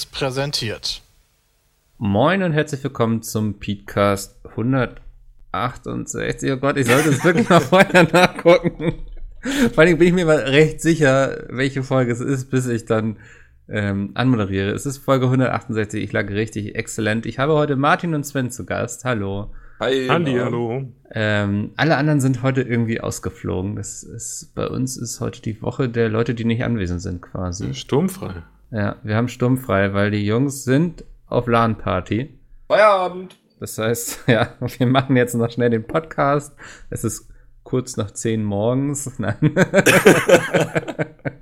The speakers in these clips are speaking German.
Seriös präsentiert. Moin und herzlich willkommen zum Podcast 168. Oh Gott, ich sollte es wirklich mal vorher nachgucken. Vor allem bin ich mir mal recht sicher, welche Folge es ist, bis ich dann ähm, anmoderiere. Es ist Folge 168. Ich lag richtig exzellent. Ich habe heute Martin und Sven zu Gast. Hallo. Hi. Andi, hallo. Ähm, alle anderen sind heute irgendwie ausgeflogen. Das ist, bei uns ist heute die Woche der Leute, die nicht anwesend sind, quasi. Sturmfrei. Ja, wir haben sturmfrei, weil die Jungs sind auf LAN-Party. Feierabend. Das heißt, ja, wir machen jetzt noch schnell den Podcast. Es ist kurz nach 10 morgens. Nein.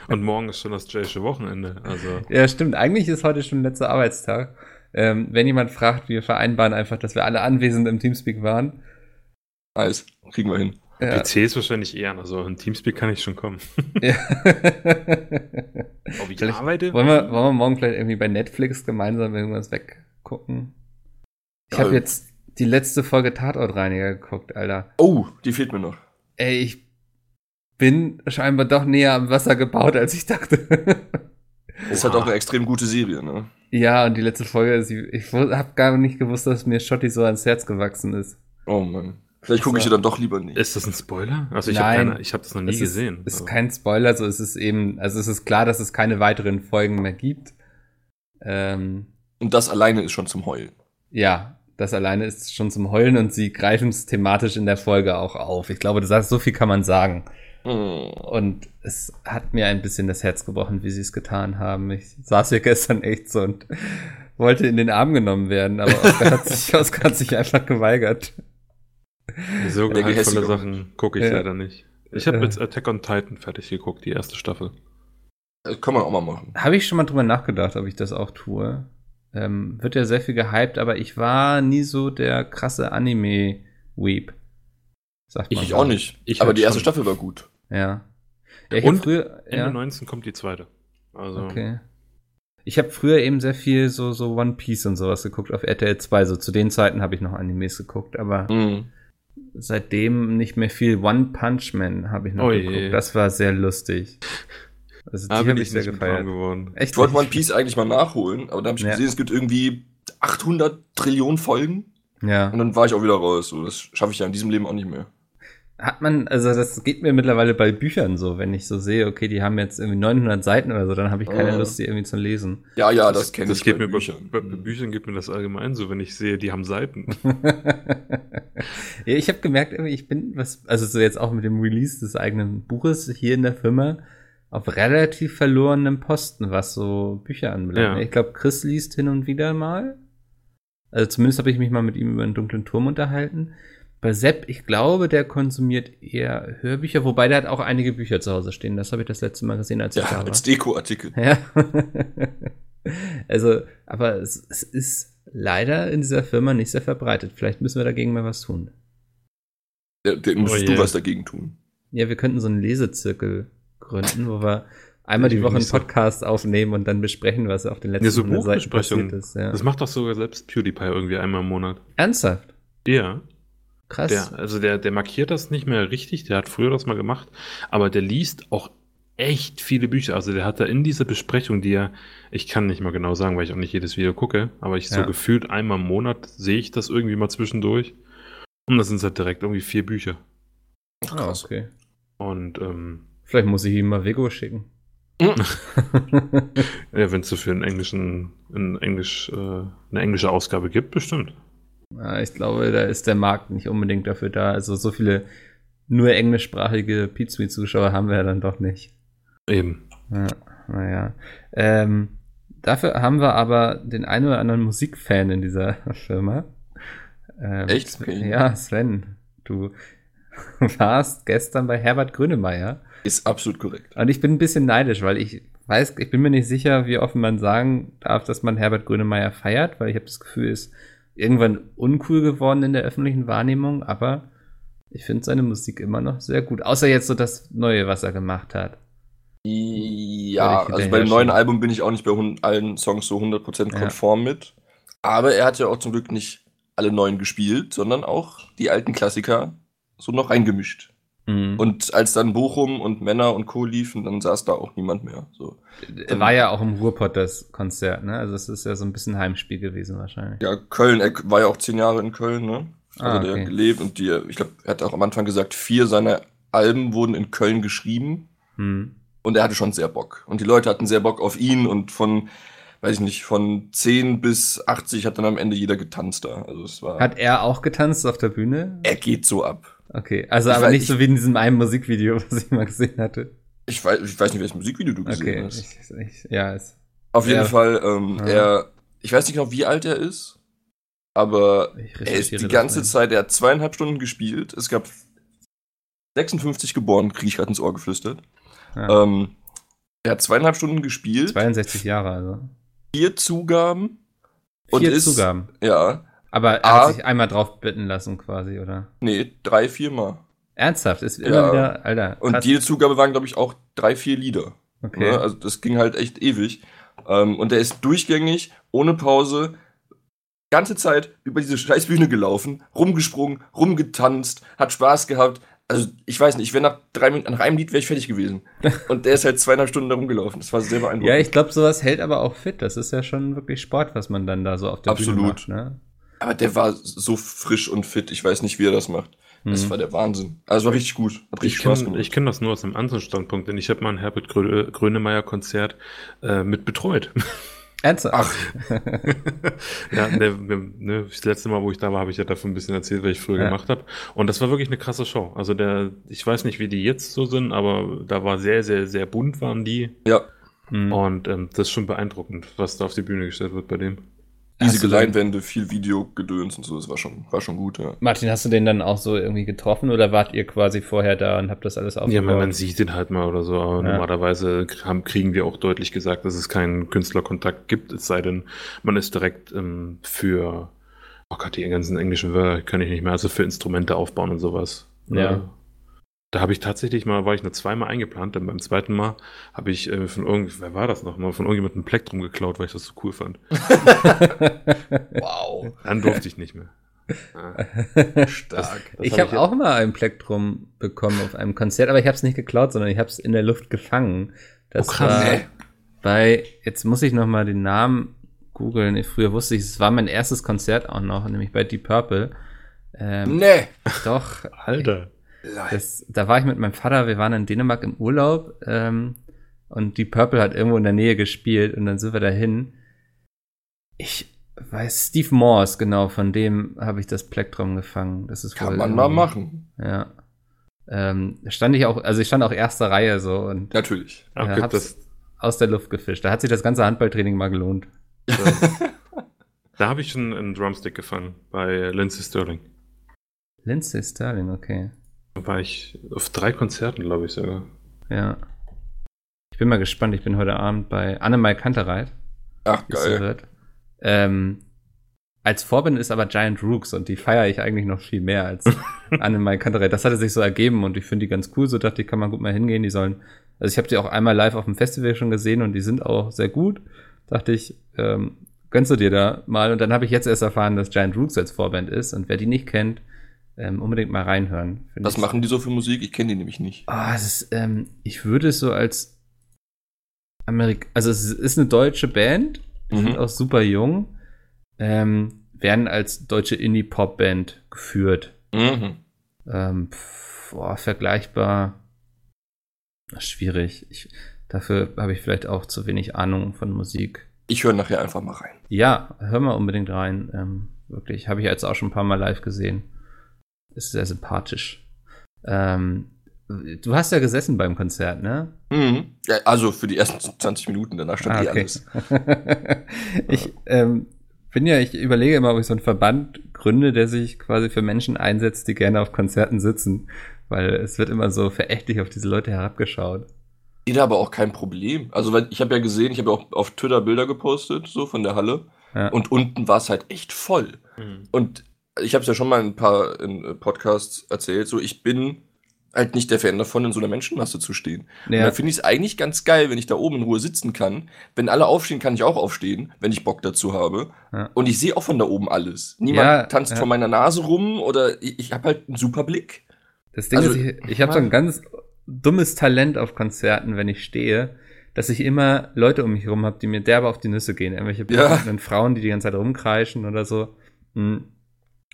Und morgen ist schon das Jaysche Wochenende. Also. Ja, stimmt. Eigentlich ist heute schon letzter Arbeitstag. Ähm, wenn jemand fragt, wir vereinbaren einfach, dass wir alle anwesend im Teamspeak waren. Nice. Kriegen wir hin. Ja. PC ist wahrscheinlich eher, also in Teamspeak kann ich schon kommen. ja. Ob ich Vielleicht arbeite? wollen, wir, wollen wir morgen vielleicht irgendwie bei Netflix gemeinsam irgendwas weggucken? Ich Ja. habe jetzt die letzte Folge Tatortreiniger geguckt, Alter. Oh, die fehlt mir noch. Ey, ich bin scheinbar doch näher am Wasser gebaut, als ich dachte. Ist halt auch eine extrem gute Serie, ne? ja, und die letzte Folge, sie, ich habe gar nicht gewusst, dass mir Schotti so ans Herz gewachsen ist. Oh Mann. Vielleicht gucke ich sie dann doch lieber nicht. Ist das ein Spoiler? Also ich habe Nein. keine, ich habe das noch nie es gesehen. Ist, ist Also, kein Spoiler, so es ist eben, also es ist klar, dass es keine weiteren Folgen mehr gibt. Ähm, Und das alleine ist schon zum Heulen. ja, das alleine ist schon zum Heulen und sie greifen es thematisch in der Folge auch auf. Ich glaube, das heißt, so viel kann man sagen. Hm. Und es hat mir ein bisschen das Herz gebrochen, wie sie es getan haben. Ich saß hier gestern echt so und wollte in den Arm genommen werden, aber Oskar hat sich, Oskar hat sich einfach geweigert. so Gehässige. Sachen gucke ich Ja. leider nicht. Ich habe Äh. jetzt Attack on Titan fertig geguckt, die erste Staffel. Das kann man auch mal machen. Habe ich schon mal drüber nachgedacht, ob ich das auch tue. Ähm, wird ja sehr viel gehypt, aber ich war nie so der krasse Anime-Weep. Sagt man Ich so. auch nicht. Ich aber halt die erste schon. Staffel war gut. Ja. ja Und früher, Ende ja. 19 kommt die zweite. Also Okay. Ich habe früher eben sehr viel so, so One Piece und sowas geguckt auf RTL 2. So zu den Zeiten habe ich noch Animes geguckt, aber Hm. Seitdem nicht mehr viel. One Punch Man habe ich noch Oh je. geguckt. Das war sehr lustig. Also die da habe ich sehr gefeiert. geworden. Echt? Ich wollte One Piece eigentlich mal nachholen, aber dann habe ich Ja. gesehen, es gibt irgendwie 800 Trillionen Folgen. Ja. Und dann war ich auch wieder raus. So, das schaffe ich ja in diesem Leben auch nicht mehr. Hat man, also das geht mir mittlerweile bei Büchern so, wenn ich so sehe, okay, die haben jetzt irgendwie 900 Seiten oder so, dann habe ich keine Ah. Lust, die irgendwie zu lesen. Ja, ja, das kenne Das ich geht bei mir bei, Büchern. bei, bei Büchern geht mir das allgemein so, wenn ich sehe, die haben Seiten. ja, ich habe gemerkt, irgendwie, ich bin, was, also so jetzt auch mit dem Release des eigenen Buches hier in der Firma, auf relativ verlorenem Posten, was so Bücher anbelangt. Ja. Ich glaube, Chris liest hin und wieder mal. Also zumindest habe ich mich mal mit ihm über den dunklen Turm unterhalten. Bei Sepp, ich glaube, der konsumiert eher Hörbücher, wobei der hat auch einige Bücher zu Hause stehen. Das habe ich das letzte Mal gesehen, als ich da Ja, war. als Dekoartikel. Ja. also, aber es, es ist leider in dieser Firma nicht sehr verbreitet. Vielleicht müssen wir dagegen mal was tun. Der, der müsstest Oh du je. was dagegen tun. Ja, wir könnten so einen Lesezirkel gründen, wo wir einmal die Woche einen so. Podcast aufnehmen und dann besprechen, was auf den letzten Ja, so 100 Seiten Buchbesprechungen. passiert ist. Ja. Das macht doch sogar selbst PewDiePie irgendwie einmal im Monat. Ernsthaft? Ja. Krass. Der, also der, der markiert das nicht mehr richtig, der hat früher das mal gemacht, aber der liest auch echt viele Bücher. Also der hat da in dieser Besprechung, die er, ich kann nicht mal genau sagen, weil ich auch nicht jedes Video gucke, aber ich so Ja. gefühlt einmal im Monat sehe ich das irgendwie mal zwischendurch. Und das sind halt direkt irgendwie vier Bücher. Ach, Ah, krass. okay. Und ähm, Vielleicht muss ich ihm mal Vego schicken. ja, wenn es so für einen englischen, in Englisch, äh, eine englische Ausgabe gibt, bestimmt. Ich glaube, da ist der Markt nicht unbedingt dafür da. Also so viele nur englischsprachige Pizza-Zuschauer haben wir ja dann doch nicht. Eben. Ja, naja. Ähm, dafür haben wir aber den einen oder anderen Musikfan in dieser Firma. Ähm, Echt? Sven-. Ja, Sven, du warst gestern bei Herbert Grönemeyer. Ist absolut korrekt. Und ich bin ein bisschen neidisch, weil ich weiß, ich bin mir nicht sicher, wie offen man sagen darf, dass man Herbert Grönemeyer feiert, weil ich habe das Gefühl, ist irgendwann uncool geworden in der öffentlichen Wahrnehmung, aber ich finde seine Musik immer noch sehr gut. Außer jetzt so das Neue, was er gemacht hat. Ja, also bei dem neuen. Album bin ich auch nicht bei allen Songs so 100% Ja. konform mit. Aber er hat ja auch zum Glück nicht alle neuen gespielt, sondern auch die alten Klassiker so noch reingemischt. Mhm. Und als dann Bochum und Männer und Co. liefen, dann saß da auch niemand mehr. So. war ja auch im Ruhrpott das Konzert, ne? Also es ist ja so ein bisschen Heimspiel gewesen wahrscheinlich. Ja, Köln, er war ja auch zehn Jahre in Köln, ne? Also Ah, der okay. hat gelebt und die, ich glaube, er hat auch am Anfang gesagt, vier seiner Alben wurden in Köln geschrieben Hm. und er hatte schon sehr Bock. Und die Leute hatten sehr Bock auf ihn und von, weiß ich nicht, von 10 bis 80 hat dann am Ende jeder getanzt da. Also es war. Hat er auch getanzt auf der Bühne? er geht so ab. Okay, also Ich aber weiß- nicht ich- so wie in diesem einen Musikvideo, was ich mal gesehen hatte. Ich weiß, ich weiß nicht, welches Musikvideo du gesehen Okay, hast. ich, ja, es, Auf jeden Ja. Fall, ähm, Ja. er, ich weiß nicht genau, wie alt er ist, aber er ist die ganze. Zeit, er hat zweieinhalb Stunden gespielt. Es gab 56 geboren, krieg ich gerade ins Ohr geflüstert. Ja. Ähm, er hat zweieinhalb Stunden gespielt, 62 Jahre, also. vier Zugaben. Und Vier ist, Zugaben. Ja, Aber er Ah. hat sich einmal drauf bitten lassen, quasi, oder? nee, drei, viermal. Ernsthaft, ist immer Ja. wieder, Alter. Und krass. jede Zugabe waren, glaube ich, auch drei, vier Lieder. okay. Ne? Also das ging halt echt ewig. Ähm, und er ist durchgängig, ohne Pause, ganze Zeit über diese scheiß Bühne gelaufen, rumgesprungen, rumgetanzt, hat Spaß gehabt. Also ich weiß nicht, ich wäre nach drei Minuten, nach einem Lied wäre ich fertig gewesen. Und der ist halt zweieinhalb Stunden da rumgelaufen. Das war sehr beeindruckend. Ja, ich glaube, sowas hält aber auch fit. Das ist ja schon wirklich Sport, was man dann da so auf der Bühne Absolut. macht. Ne? Aber der war so frisch und fit. Ich weiß nicht, wie er das macht. Das Mhm. war der Wahnsinn. Also war richtig gut. Hat richtig Ich Spaß kenne gemacht. kenn das nur aus einem anderen Standpunkt, denn ich habe mal ein Herbert Grö Grönemeyer-Konzert äh, mit betreut. Ernsthaft? Ach, ja, ne, ne, das letzte Mal, wo ich da war, habe ich ja davon ein bisschen erzählt, was ich früher Ja. gemacht habe. Und das war wirklich eine krasse Show. Also der, ich weiß nicht, wie die jetzt so sind, aber da war sehr, sehr, sehr bunt waren die. ja, Mhm. Und ähm, das ist schon beeindruckend, was da auf die Bühne gestellt wird bei dem. Riesige Leinwände, viel Videogedöns und so. Das war schon, war schon gut, ja. Martin, hast du den dann auch so irgendwie getroffen oder wart ihr quasi vorher da und habt das alles Ja, aufgebaut? man, man sieht den halt mal oder so, aber Ja. normalerweise haben, kriegen wir auch deutlich gesagt, dass es keinen Künstlerkontakt gibt, es sei denn, man ist direkt ähm, für, oh Gott, die ganzen englischen Wörter kann ich nicht mehr, also für Instrumente aufbauen und sowas. Ja. Äh, Da habe ich tatsächlich mal, war ich nur zweimal eingeplant, dann beim zweiten Mal habe ich äh, von irgend, wer war das noch mal, von irgendjemandem ein Plektrum geklaut, weil ich das so cool fand. Wow. Dann durfte ich nicht mehr. Stark. Das ich hab habe auch mal ein Plektrum bekommen auf einem Konzert, aber ich habe es nicht geklaut, sondern ich habe es in der Luft gefangen. Das Oh, krass. war Nee. bei, jetzt muss ich noch mal den Namen googeln. Ich- Früher wusste ich, es war mein erstes Konzert auch noch, nämlich bei Deep Purple. Ähm, Nee. Doch, Alter. Das, da war ich mit meinem Vater, wir waren in Dänemark im Urlaub ähm, und Deep Purple hat irgendwo in der Nähe gespielt und dann sind wir dahin. Ich weiß, Steve Morse, genau, von dem habe ich das Plektrum gefangen. Das ist Kann man mal machen. Ja. Ähm, da stand ich auch, also ich stand auch erster Reihe so und Natürlich. Okay, Ja, hab's- das, aus der Luft gefischt. Da hat sich das ganze Handballtraining mal gelohnt. da habe ich schon einen Drumstick gefangen bei Lindsey Sterling. Lindsay Sterling, okay. War ich auf drei Konzerten, glaube ich sogar. Ja. Ich bin mal gespannt. Ich bin heute Abend bei Annemai Kantereit. Ach, geil. Ähm, als Vorbild ist aber Giant Rooks und die feiere ich eigentlich noch viel mehr als Annemai Kantereit. Das hatte sich so ergeben und ich finde die ganz cool. So dachte ich, kann man gut mal hingehen. Die sollen, also ich habe die auch einmal live auf dem Festival schon gesehen und die sind auch sehr gut. Dachte ich, ähm, gönnst du dir da mal. Und dann habe ich jetzt erst erfahren, dass Giant Rooks als Vorband ist. Und wer die nicht kennt, ähm, unbedingt mal reinhören. Was ich- machen die so für Musik? Ich kenne die nämlich nicht. Ah, es ist, ähm, ich würde es so als Amerik also es ist eine deutsche Band, Mhm. sind auch super jung, ähm, werden als deutsche Indie-Pop-Band geführt. Mhm. Ähm, pf, boah, vergleichbar schwierig. Ich, dafür habe ich vielleicht auch zu wenig Ahnung von Musik. Ich höre nachher einfach mal rein. Ja, hör mal unbedingt rein. Ähm, wirklich, habe ich jetzt auch schon ein paar Mal live gesehen. Ist sehr sympathisch. Ähm, du hast ja gesessen beim Konzert, ne? Mhm. Ja, also für die ersten 20 Minuten, danach stand Ah, eh okay. alles. ich ähm, bin ja, ich überlege immer, ob ich so einen Verband gründe, der sich quasi für Menschen einsetzt, die gerne auf Konzerten sitzen. Weil es wird immer so verächtlich auf diese Leute herabgeschaut. Jeder aber auch kein Problem. Also weil ich habe ja gesehen, ich habe auch auf Twitter Bilder gepostet, so von der Halle. Ja. Und unten war es halt echt voll. Und ich habe es ja schon mal in ein paar in äh, Podcasts erzählt, so ich bin halt nicht der Fan davon, in so einer Menschenmasse zu stehen. Und Ja. dann finde ich es eigentlich ganz geil, wenn ich da oben in Ruhe sitzen kann. Wenn alle aufstehen, kann ich auch aufstehen, wenn ich Bock dazu habe. Ja. Und ich sehe auch von da oben alles. Niemand Ja, tanzt vor meiner Nase rum oder ich, ich habe halt einen super Blick. Das Ding Also, ist, ich, ich habe so ein ganz dummes Talent auf Konzerten, wenn ich stehe, dass ich immer Leute um mich herum habe, die mir derbe auf die Nüsse gehen. Irgendwelche Ja. Frauen, die die ganze Zeit rumkreischen oder so. Hm.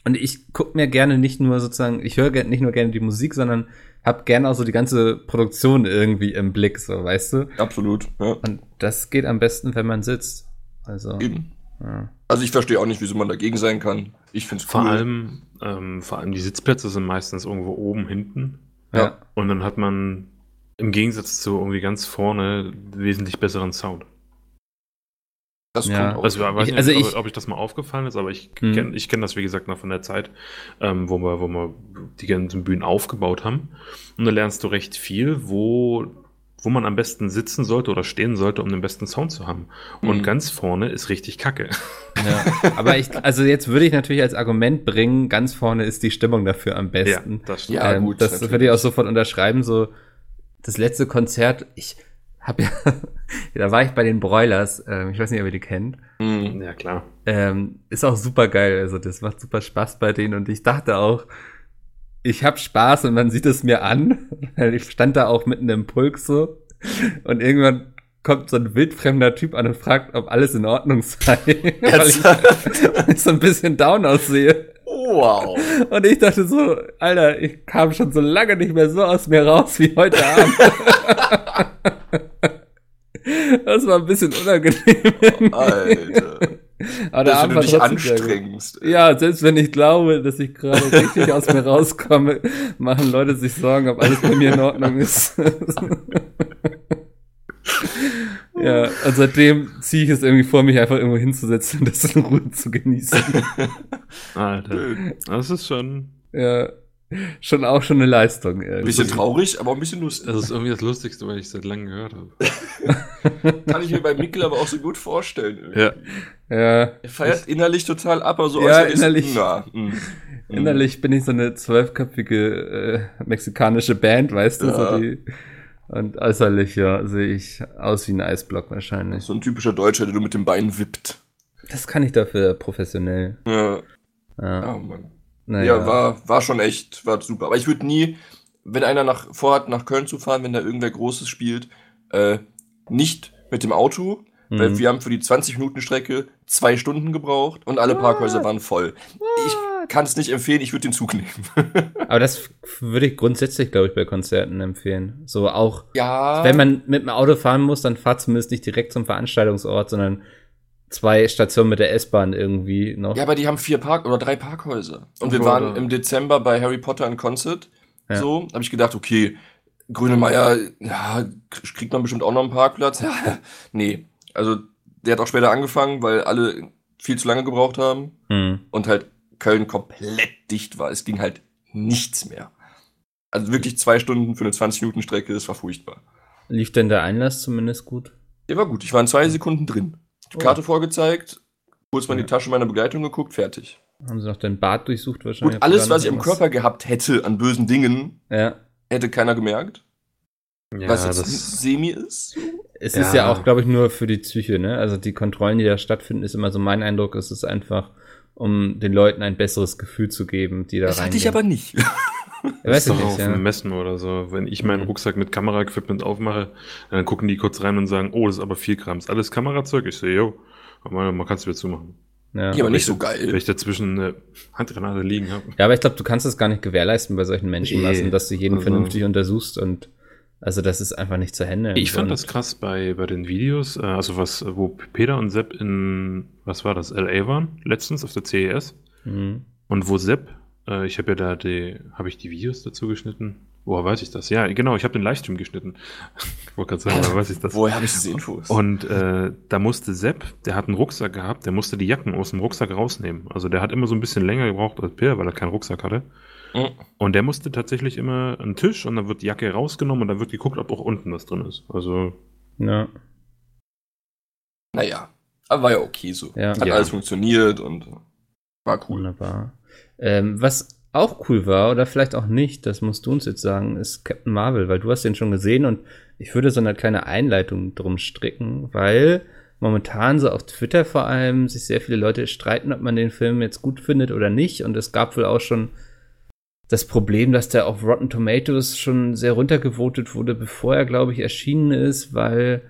Und ich guck mir gerne nicht nur sozusagen, ich höre nicht nur gerne die Musik, sondern hab gerne auch so die ganze Produktion irgendwie im Blick, so, weißt du? Absolut. Ja, Und das geht am besten, wenn man sitzt. Also, eben. ja. Also ich verstehe auch nicht, wieso man dagegen sein kann. Ich finde es cool. Vor allem, ähm, vor allem die Sitzplätze sind meistens irgendwo oben hinten. ja. Und dann hat man im Gegensatz zu irgendwie ganz vorne wesentlich besseren Sound. Das Ja. kommt auch. Also, ich weiß Ich- nicht, also ob, ich- ob ich das mal aufgefallen ist, aber ich Mhm. kenne ich kenn das, wie gesagt, noch von der Zeit, ähm, wo, wir, wo wir die ganzen Bühnen aufgebaut haben. Und da lernst du recht viel, wo, wo man am besten sitzen sollte oder stehen sollte, um den besten Sound zu haben. Und Mhm. ganz vorne ist richtig kacke. Ja, aber ich, also jetzt würde ich natürlich als Argument bringen, ganz vorne ist die Stimmung dafür am besten. das Ja, ähm, gut, Das natürlich. würde ich auch sofort unterschreiben. So, das letzte Konzert, ich habe ja, da war ich bei den Broilers, ähm, ich weiß nicht, ob ihr die kennt. Mhm. Ja, klar. Ähm, ist auch super geil, also das macht super Spaß bei denen und ich dachte auch, ich habe Spaß und man sieht es mir an, ich stand da auch mitten im Pulk so und irgendwann kommt so ein wildfremder Typ an und fragt, ob alles in Ordnung sei, weil ich, weil ich so ein bisschen down aussehe. Wow. Und ich dachte so, Alter, ich kam schon so lange nicht mehr so aus mir raus wie heute Abend. Das war ein bisschen unangenehm. Alter. Aber der Das, wenn Abend du dich anstrengst. Ja, selbst wenn ich glaube, dass ich gerade richtig aus mir rauskomme, machen Leute sich Sorgen, ob alles bei mir in Ordnung ist. ja, und seitdem ziehe ich es irgendwie vor, mich einfach irgendwo hinzusetzen und das in Ruhe zu genießen. Alter. Das ist schon. Ja, schon auch schon eine Leistung. Ein irgendwie. bisschen traurig, aber auch ein bisschen lustig. Das ist irgendwie das Lustigste, was ich seit langem gehört habe. Kann ich mir bei Mikkel aber auch so gut vorstellen. irgendwie. Ja. Ja, Er feiert innerlich total ab, aber so Ja, äußerlich- innerlich. Na, mm. innerlich bin ich so eine zwölfköpfige äh, mexikanische Band, weißt du? Ja. So die, und äußerlich, ja, sehe ich aus wie ein Eisblock wahrscheinlich. So ein typischer Deutscher, der du mit dem Bein wippt. Das kann ich dafür professionell. Ja, Ja, oh Mann. Naja. Ja, war, war schon echt, war super. Aber ich würde nie, wenn einer nach, vorhat, nach Köln zu fahren, wenn da irgendwer Großes spielt, äh, nicht mit dem Auto, weil Mhm. wir haben für die 20 Minuten Strecke zwei Stunden gebraucht und alle Parkhäuser waren voll. Ich kann es nicht empfehlen, ich würde den Zug nehmen. Aber das würde ich grundsätzlich, glaube ich, bei Konzerten empfehlen. So auch, ja. wenn man mit dem Auto fahren muss, dann fahrt zumindest nicht direkt zum Veranstaltungsort, sondern zwei Stationen mit der S-Bahn irgendwie noch. Ja, aber die haben vier Park oder drei Parkhäuser. Und wir Oh, waren oder- im Dezember bei Harry Potter in Concert. Ja. So, habe ich gedacht, okay, Grünemeier, ja, kriegt man bestimmt auch noch einen Parkplatz. Ja, nee. Also, der hat auch später angefangen, weil alle viel zu lange gebraucht haben Hm. und halt Köln komplett dicht war. Es ging halt nichts mehr. Also wirklich zwei Stunden für eine 20-Minuten-Strecke, das war furchtbar. Lief denn der Einlass zumindest gut? Der war gut. Ich war in zwei Sekunden drin. Oh. Karte vorgezeigt, kurz mal in die Tasche meiner Begleitung geguckt, fertig. Haben sie noch den Bart durchsucht wahrscheinlich? Gut, alles, was ich im Körper gehabt hätte an bösen Dingen, Ja. hätte keiner gemerkt. Ja, was jetzt das, semi ist. Es Ja. ist ja auch, glaube ich, nur für die Psyche, ne? Also die Kontrollen, die da stattfinden, ist immer so mein Eindruck, es ist einfach, um den Leuten ein besseres Gefühl zu geben, die da Das reingehen. hatte ich aber nicht. Ja, das weiß ist ich doch nicht, auf ja. dem Messen oder so. Wenn ich meinen Mhm. Rucksack mit Kameraequipment aufmache, dann gucken die kurz rein und sagen, oh, das ist aber 4 Gramm. Ist alles Kamerazeug? Ich sehe, jo, man, man kann es wieder zumachen. Ja. Ja, aber nicht ich- so Wenn geil. ich dazwischen eine Handgranate liegen habe. Ja, aber ich glaube, du kannst es gar nicht gewährleisten bei solchen Menschenmassen, Nee. dass du jeden Also- vernünftig untersuchst und also das ist einfach nicht zu handeln. Ich fand das krass bei, bei den Videos, äh, also was, wo Peter und Sepp in, was war das, LA waren, letztens auf der CES. Mhm. Und wo Sepp, äh, ich habe ja da die, habe ich die Videos dazu geschnitten? Woher weiß ich das? Ja, genau, ich habe den Livestream geschnitten. ich wollte gerade sagen, woher weiß ich das? Woher habe ich diese Infos? Und äh, da musste Sepp, der hat einen Rucksack gehabt, der musste die Jacken aus dem Rucksack rausnehmen. Also der hat immer so ein bisschen länger gebraucht als Peter, weil er keinen Rucksack hatte. Mhm. Und der musste tatsächlich immer einen Tisch und dann wird die Jacke rausgenommen und dann wird geguckt, ob auch unten was drin ist. Also Ja, Naja, aber war ja okay so. Ja. Hat Ja. alles funktioniert und war cool. wunderbar. Ähm, was auch cool war, oder vielleicht auch nicht, das musst du uns jetzt sagen, ist Captain Marvel, weil du hast den schon gesehen und ich würde so eine kleine Einleitung drum stricken, weil momentan so auf Twitter vor allem sich sehr viele Leute streiten, ob man den Film jetzt gut findet oder nicht und es gab wohl auch schon das Problem, dass der auf Rotten Tomatoes schon sehr runtergevotet wurde, bevor er, glaube ich, erschienen ist, weil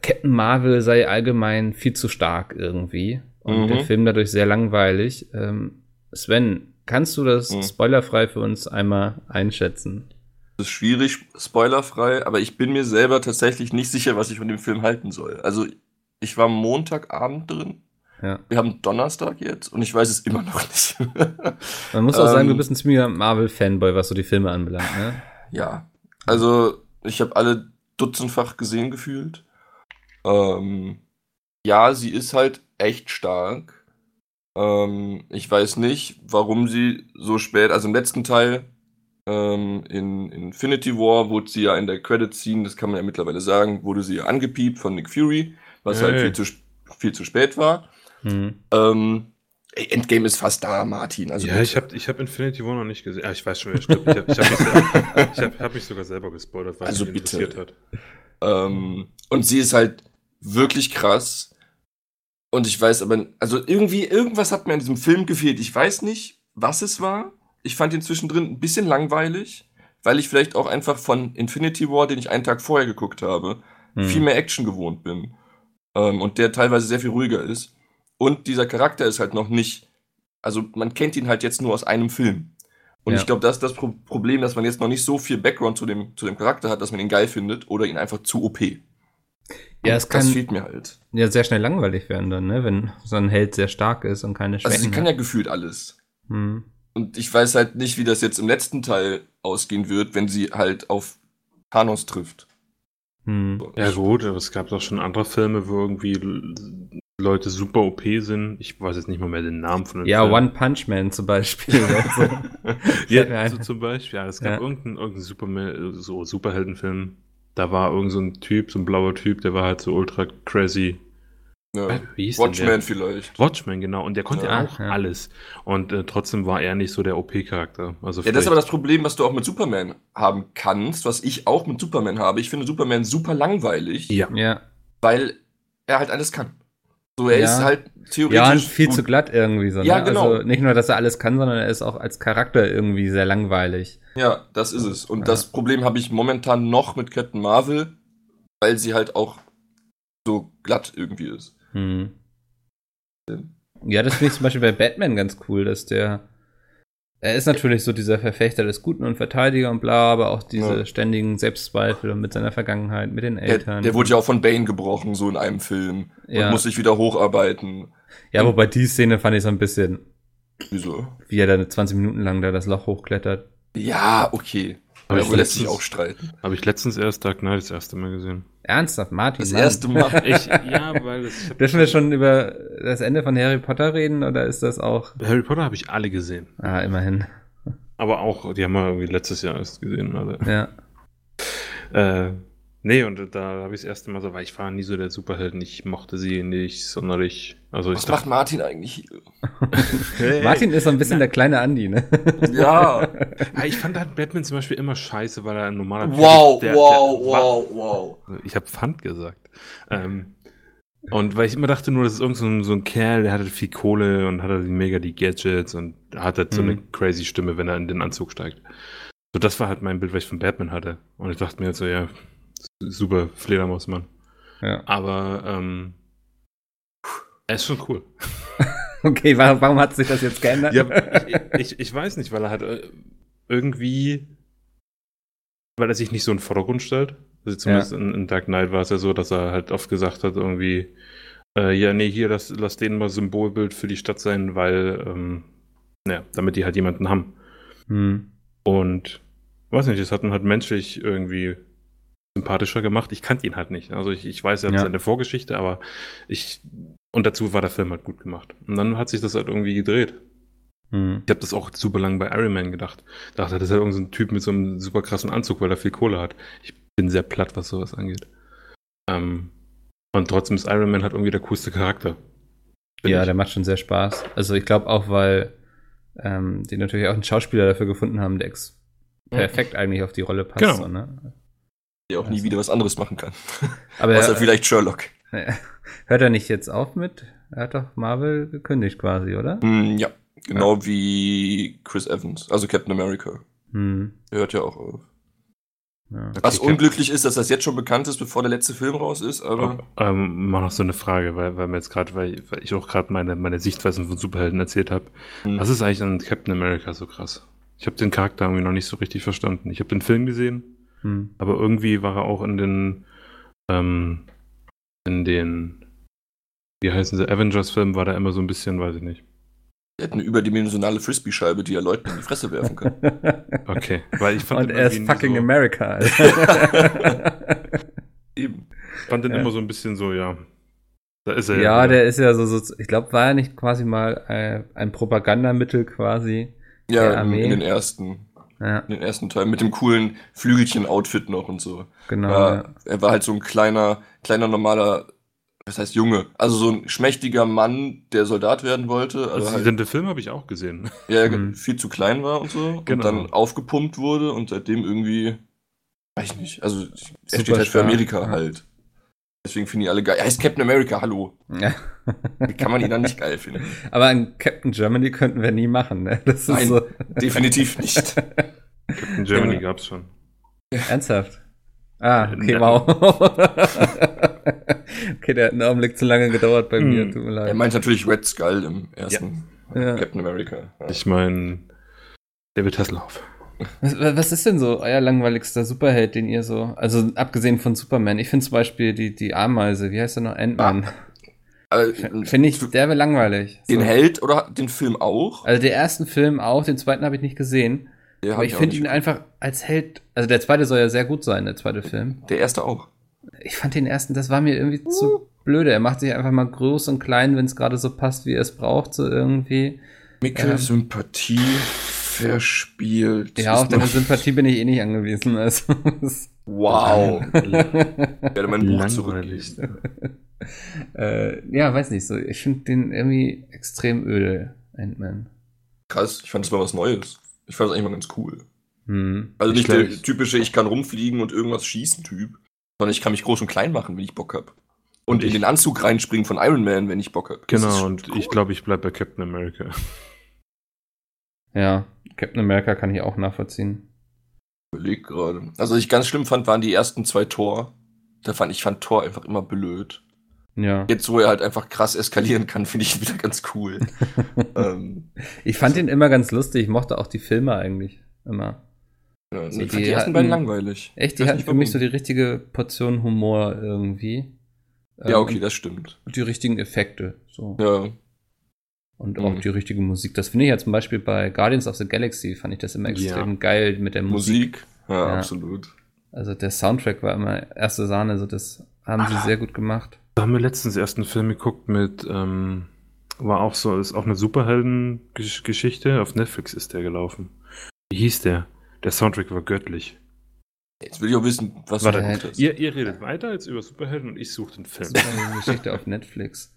Captain Marvel sei allgemein viel zu stark irgendwie und Mhm. der Film dadurch sehr langweilig. Ähm, Sven, kannst du das Mhm. spoilerfrei für uns einmal einschätzen? Das ist schwierig, spoilerfrei, aber ich bin mir selber tatsächlich nicht sicher, was ich von dem Film halten soll. Also, ich war Montagabend drin. Ja. Wir haben Donnerstag jetzt und ich weiß es immer noch nicht. Man muss auch sagen, Ähm, du bist ein ziemlicher Marvel-Fanboy, was so die Filme anbelangt, ne? ja, also ich habe alle dutzendfach gesehen gefühlt. Ähm, ja, sie ist halt echt stark. Ähm, ich weiß nicht, warum sie so spät, also im letzten Teil ähm, in Infinity War wurde sie ja in der Credit-Scene, das kann man ja mittlerweile sagen, wurde sie ja angepiept von Nick Fury, was Hey. halt viel zu, viel zu spät war. Hm. Ähm, Endgame ist fast da, Martin. Also ja, bitte. ich habe ich hab Infinity War noch nicht gesehen. Ah, ich weiß schon, wer stimmt. Ich habe ich hab ich hab, hab mich sogar selber gespoilert, weil Also mich bitte. interessiert hat. Ähm, und sie ist halt wirklich krass. Und ich weiß aber, also irgendwie, irgendwas hat mir an diesem Film gefehlt. Ich weiß nicht, was es war. Ich fand ihn zwischendrin ein bisschen langweilig, weil ich vielleicht auch einfach von Infinity War, den ich einen Tag vorher geguckt habe, Hm. viel mehr Action gewohnt bin. Ähm, und der teilweise sehr viel ruhiger ist. Und dieser Charakter ist halt noch nicht, also man kennt ihn halt jetzt nur aus einem Film. Und Ja. ich glaube, das ist das Pro Problem, dass man jetzt noch nicht so viel Background zu dem, zu dem Charakter hat, dass man ihn geil findet oder ihn einfach zu OP. Ja, es kann das fehlt mir halt. ja sehr schnell langweilig werden dann, ne? Wenn so ein Held sehr stark ist und keine Schwächen Also sie kann ja gefühlt alles. Hm. Und ich weiß halt nicht, wie das jetzt im letzten Teil ausgehen wird, wenn sie halt auf Thanos trifft. Hm. So, Ja gut, aber es gab doch schon andere Filme, wo irgendwie Leute super OP sind. Ich weiß jetzt nicht mal mehr den Namen von den Ja, Filmen. One Punch Man zum Beispiel. mir Ja, so zum Beispiel. Ja, es gab Ja. irgendeinen, irgendeinen Superman, so Superheldenfilm. Da war irgend so ein Typ, so ein blauer Typ, der war halt so ultra crazy. ja. Wie hieß der? vielleicht. Watchmen, genau. Und der konnte Ja. auch Ja. alles. Und äh, trotzdem war er nicht so der OP-Charakter. Also Ja, das ist aber das Problem, was du auch mit Superman haben kannst, was ich auch mit Superman habe. Ich finde Superman super langweilig, Ja. ja. weil er halt alles kann. So, er Ja. ist halt theoretisch. Ja, und viel gut. zu glatt irgendwie so. Ja, ne? genau. Also nicht nur, dass er alles kann, sondern er ist auch als Charakter irgendwie sehr langweilig. Ja, das ist es. Und Ja. das Problem habe ich momentan noch mit Captain Marvel, weil sie halt auch so glatt irgendwie ist. Hm. Ja, das finde ich zum Beispiel bei Batman ganz cool, dass der. Er ist natürlich so dieser Verfechter des Guten und Verteidiger und bla, aber auch diese Ja. ständigen Selbstzweifel mit seiner Vergangenheit, mit den Der, Eltern. der wurde ja auch von Bane gebrochen, so in einem Film. Ja. Und muss sich wieder hocharbeiten. ja, wobei die Szene fand ich so ein bisschen, Wieso? wie er da 20 Minuten lang da das Loch hochklettert. Ja, okay. Aber Darüber ich lässt sich letztens- auch streiten. Habe ich letztens erst Dark Knight das erste Mal gesehen. Ernsthaft, Martin. Das Mann. erste Mal. Ich, ja, weil das, ich hab- Dürfen wir schon über das Ende von Harry Potter reden oder ist das auch. Harry Potter habe ich alle gesehen. Ah, immerhin. Aber auch, die haben wir irgendwie letztes Jahr erst gesehen, alle. Ja. Äh, nee, und da habe ich das erste Mal so, weil ich war nie so der Superhelden. Ich mochte sie nicht sonderlich. Also Was ich macht Martin eigentlich hier? Hey. Martin ist so ein bisschen der kleine Andi, ne? Ja. Ja, ich fand halt Batman zum Beispiel immer scheiße, weil er ein normaler Typ Wow, ist, der- wow, der wow, wow. Ich habe Pfand gesagt. Ähm, und weil ich immer dachte nur, das ist irgend so ein, so ein Kerl, der hatte viel Kohle und hatte mega die Gadgets und hat halt so Mhm. eine crazy Stimme, wenn er in den Anzug steigt. So, das war halt mein Bild, was ich von Batman hatte. Und ich dachte mir halt so, ja, super Fledermausmann. Ja. Aber ähm, er ist schon cool. Okay, warum, warum hat sich das jetzt geändert? Ja, ich, ich, ich weiß nicht, weil er halt äh, irgendwie, weil er sich nicht so in den Vordergrund stellt. Also zumindest in, in Dark Knight war es ja so, dass er halt oft gesagt hat, irgendwie, äh, ja, nee, hier, lass, lass denen mal Symbolbild für die Stadt sein, weil, ähm, naja, damit die halt jemanden haben. Hm. Und, weiß nicht, das hat ihn halt menschlich irgendwie sympathischer gemacht. Ich kannte ihn halt nicht. Also ich, ich weiß, er hat Ja. seine Vorgeschichte, aber ich, und dazu war der Film halt gut gemacht. Und dann hat sich das halt irgendwie gedreht. Hm. Ich habe das auch super lang bei Iron Man gedacht. Dachte, das ist halt irgendein so ein Typ mit so einem super krassen Anzug, weil er viel Kohle hat. Ich bin sehr platt, was sowas angeht. Ähm, und trotzdem ist Iron Man halt irgendwie der coolste Charakter. Ja, ich. der macht schon sehr Spaß. Also ich glaube auch, weil ähm, die natürlich auch einen Schauspieler dafür gefunden haben, der ex perfekt eigentlich auf die Rolle passt. Genau. So, ne? Der auch nie wieder was anderes machen kann. Aber Außer er, vielleicht Sherlock. hört er nicht jetzt auf mit? Er hat doch Marvel gekündigt quasi, oder? Hm, ja, Genau wie Chris Evans, also Captain America. Hm. Der hört ja auch auf. Ja. Was Okay, unglücklich ist, dass das jetzt schon bekannt ist, bevor der letzte Film raus ist, aber Ähm, mal noch so eine Frage, weil, weil mir jetzt gerade, weil, weil ich auch gerade meine, meine Sichtweisen von Superhelden erzählt habe. Hm. Was ist eigentlich an Captain America so krass? Ich habe den Charakter irgendwie noch nicht so richtig verstanden. Ich habe den Film gesehen, Hm. aber irgendwie war er auch in den, ähm, in den, wie heißen sie, Avengers-Filmen war da immer so ein bisschen, weiß ich nicht. er hat eine überdimensionale Frisbee-Scheibe, die er Leuten in die Fresse werfen kann. Okay, weil ich fand Und er ist fucking so, America. Alter. Eben. fand den Ja. immer so ein bisschen so, ja. Da ist er ja, wieder. der ist ja so, so ich glaube, war er nicht quasi mal äh, ein Propagandamittel quasi. Ja, Der in, Armee. in den ersten, Ja, in den ersten Teil mit dem coolen Flügelchen-Outfit noch und so. genau. Ja, ja. er war halt so ein kleiner, kleiner normaler, was heißt Junge? Also so ein schmächtiger Mann, der Soldat werden wollte, aber Also, halt den, Film habe ich auch gesehen. ja, Mhm. viel zu klein war und so. Genau. Und dann aufgepumpt wurde und seitdem irgendwie, weiß ich nicht, also er steht Super halt für Amerika ja. halt. Deswegen finde ich alle geil. Er heißt Captain America, hallo. Ja. Wie kann man ihn dann nicht geil finden? Aber ein Captain Germany könnten wir nie machen, ne? Das ist Nein. so Definitiv nicht. In Germany Ja. gab's schon. ernsthaft. Ah, okay, Nein. wow. okay, der hat einen Augenblick zu lange gedauert bei mir, Hm. tut mir Er leid. meint natürlich Red Skull im ersten Ja. Captain America. Ja. Ich meine, David Hasselhoff. Was, was ist denn so euer langweiligster Superheld, den ihr so, also abgesehen von Superman, ich finde zum Beispiel die, die Ameise, wie heißt er noch, Ant-Man. Aber, Finde ich, der wäre langweilig. So. den Held oder den Film auch? Also den ersten Film auch, den zweiten habe ich nicht gesehen. Der Aber ich finde ihn einfach als Held, also der zweite soll ja sehr gut sein, der zweite Film. Der erste auch. Ich fand den ersten, das war mir irgendwie zu blöde. Er macht sich einfach mal groß und klein, wenn es gerade so passt, wie er es braucht, so irgendwie. Mickel Ja. Sympathie verspielt. Ja, auf deine Sympathie bin ich eh nicht angewiesen. Also, Wow. Ich werde mein Buch zurückgeben. äh, ja, weiß nicht so. Ich finde den irgendwie extrem öde, Ant-Man. Krass, ich fand das mal was Neues. Ich fand das eigentlich mal ganz cool. Hm. Also nicht Ich der typische, ich kann rumfliegen und irgendwas schießen Typ, sondern ich kann mich groß und klein machen, wenn ich Bock hab. Und Und in ich- den Anzug reinspringen von Iron Man, wenn ich Bock hab. Das ist Genau, und cool. ich glaube, ich bleibe bei Captain America. Ja, Captain America kann ich auch nachvollziehen. überleg gerade. Also, was ich ganz schlimm fand, waren die ersten zwei Tor. Da fand ich fand Tor einfach immer blöd. Ja. Jetzt, wo er halt einfach krass eskalieren kann, finde ich ihn wieder ganz cool. ähm, Ich fand ihn immer ganz lustig. Ich mochte auch die Filme eigentlich immer. ja, So, ich fand die die ersten hatten- beiden langweilig. Echt, die hatten für mich so die richtige Portion Humor irgendwie. Ja, Ähm, okay, das stimmt. Und die richtigen Effekte. So. Ja, Und auch Mhm. die richtige Musik. Das finde ich ja zum Beispiel bei Guardians of the Galaxy, fand ich das immer extrem Ja. geil mit der Musik. Musik. Ja, Ja. absolut. Also der Soundtrack war immer erste Sahne, so das haben sie sehr gut gemacht. Da haben wir letztens erst einen Film geguckt mit, ähm, war auch so, ist auch eine Superhelden-Geschichte. Auf Netflix ist der gelaufen. Wie hieß der? Der Soundtrack war göttlich. Jetzt will ich auch wissen, was Warte, du. Ihr, ihr redet weiter jetzt über Superhelden und ich suche den Film. Das war eine Geschichte auf Netflix.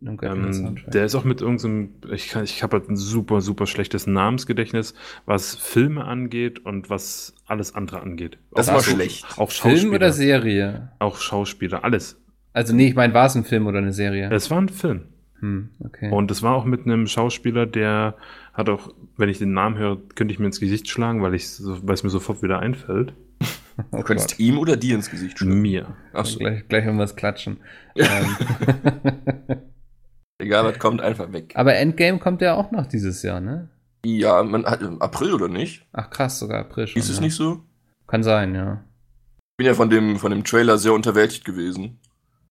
Ähm, der ist auch mit irgendeinem, ich, kann- ich habe halt ein super, super schlechtes Namensgedächtnis, was Filme angeht und was alles andere angeht. Das Auch war so- schlecht. Auch Schauspieler. Film oder Serie? Auch Schauspieler, alles. Also nee, ich meine, war es ein Film oder eine Serie? Es war ein Film. Hm, okay. Und es war auch mit einem Schauspieler, der hat auch, wenn ich den Namen höre, könnte ich mir ins Gesicht schlagen, weil, ich, so- weil es mir sofort wieder einfällt. oh Du könntest Gott. ihm oder dir ins Gesicht schlagen. Mir. Achso, Gleich, gleich irgendwas klatschen. ähm, egal, was kommt, einfach weg. Aber Endgame kommt ja auch noch dieses Jahr, ne? Ja, man hat im April oder nicht? Ach krass, sogar April schon. Ist es ja. nicht so? Kann sein, ja. Ich bin ja von dem, von dem Trailer sehr unterwältigt gewesen,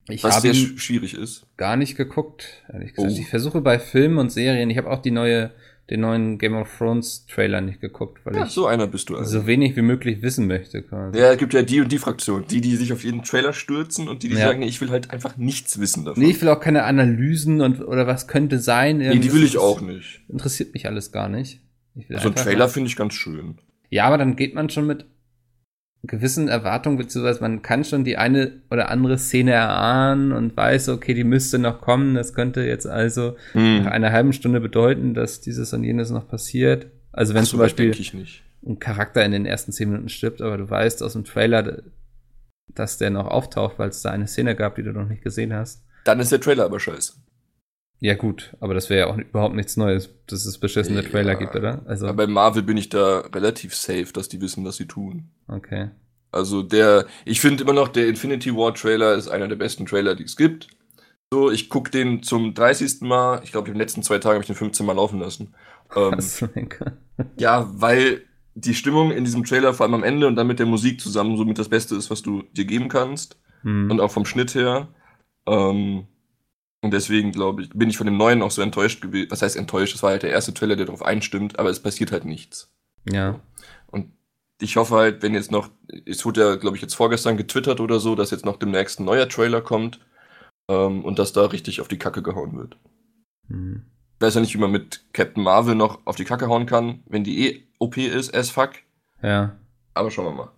Ich was habe sehr schwierig ist. gar nicht geguckt, ehrlich gesagt. Oh. Ich versuche bei Filmen und Serien, ich habe auch die neue, den neuen Game of Thrones Trailer nicht geguckt, weil Ja, ich so einer bist du also. so wenig wie möglich wissen möchte. Quasi. Ja, es gibt ja die und die Fraktion. Die, die sich auf jeden Trailer stürzen und die, die Ja. sagen, ich will halt einfach nichts wissen davon. Nee, ich will auch keine Analysen und oder was könnte sein. nee, die will ich auch nicht. Interessiert mich alles gar nicht. So ein einfach- Trailer finde ich ganz schön. Ja, aber dann geht man schon mit gewissen Erwartungen, beziehungsweise man kann schon die eine oder andere Szene erahnen und weiß, okay, die müsste noch kommen. Das könnte jetzt also Hm. nach einer halben Stunde bedeuten, dass dieses und jenes noch passiert. Also wenn so zum Beispiel ein Charakter in den ersten zehn Minuten stirbt, aber du weißt aus dem Trailer, dass der noch auftaucht, weil es da eine Szene gab, die du noch nicht gesehen hast. Dann ist der Trailer aber scheiße. Ja, gut, aber das wäre ja auch überhaupt nichts Neues, dass es beschissene Ja. Trailer gibt, oder? Also, Aber bei Marvel bin ich da relativ safe, dass die wissen, was sie tun. okay. Also der, ich finde immer noch, der Infinity War Trailer ist einer der besten Trailer, die es gibt. So, ich gucke den zum 30. Mal. Ich glaube, die letzten zwei Tage habe ich den 15 Mal laufen lassen. Ähm, ja, weil die Stimmung in diesem Trailer, vor allem am Ende und dann mit der Musik zusammen, somit das Beste ist, was du dir geben kannst. Hm. Und auch vom Schnitt her. Ähm, und deswegen, glaube ich, bin ich von dem neuen auch so enttäuscht gewesen. Was heißt enttäuscht? Das war halt der erste Trailer, der darauf einstimmt, aber es passiert halt nichts. ja. Und ich hoffe halt, wenn jetzt noch, es wurde ja, glaube ich, jetzt vorgestern getwittert oder so, dass jetzt noch demnächst ein neuer Trailer kommt ähm, und dass da richtig auf die Kacke gehauen wird. Hm. Ich weiß ja nicht, wie man mit Captain Marvel noch auf die Kacke hauen kann, wenn die eh OP ist, as fuck. Ja. Aber schauen wir mal.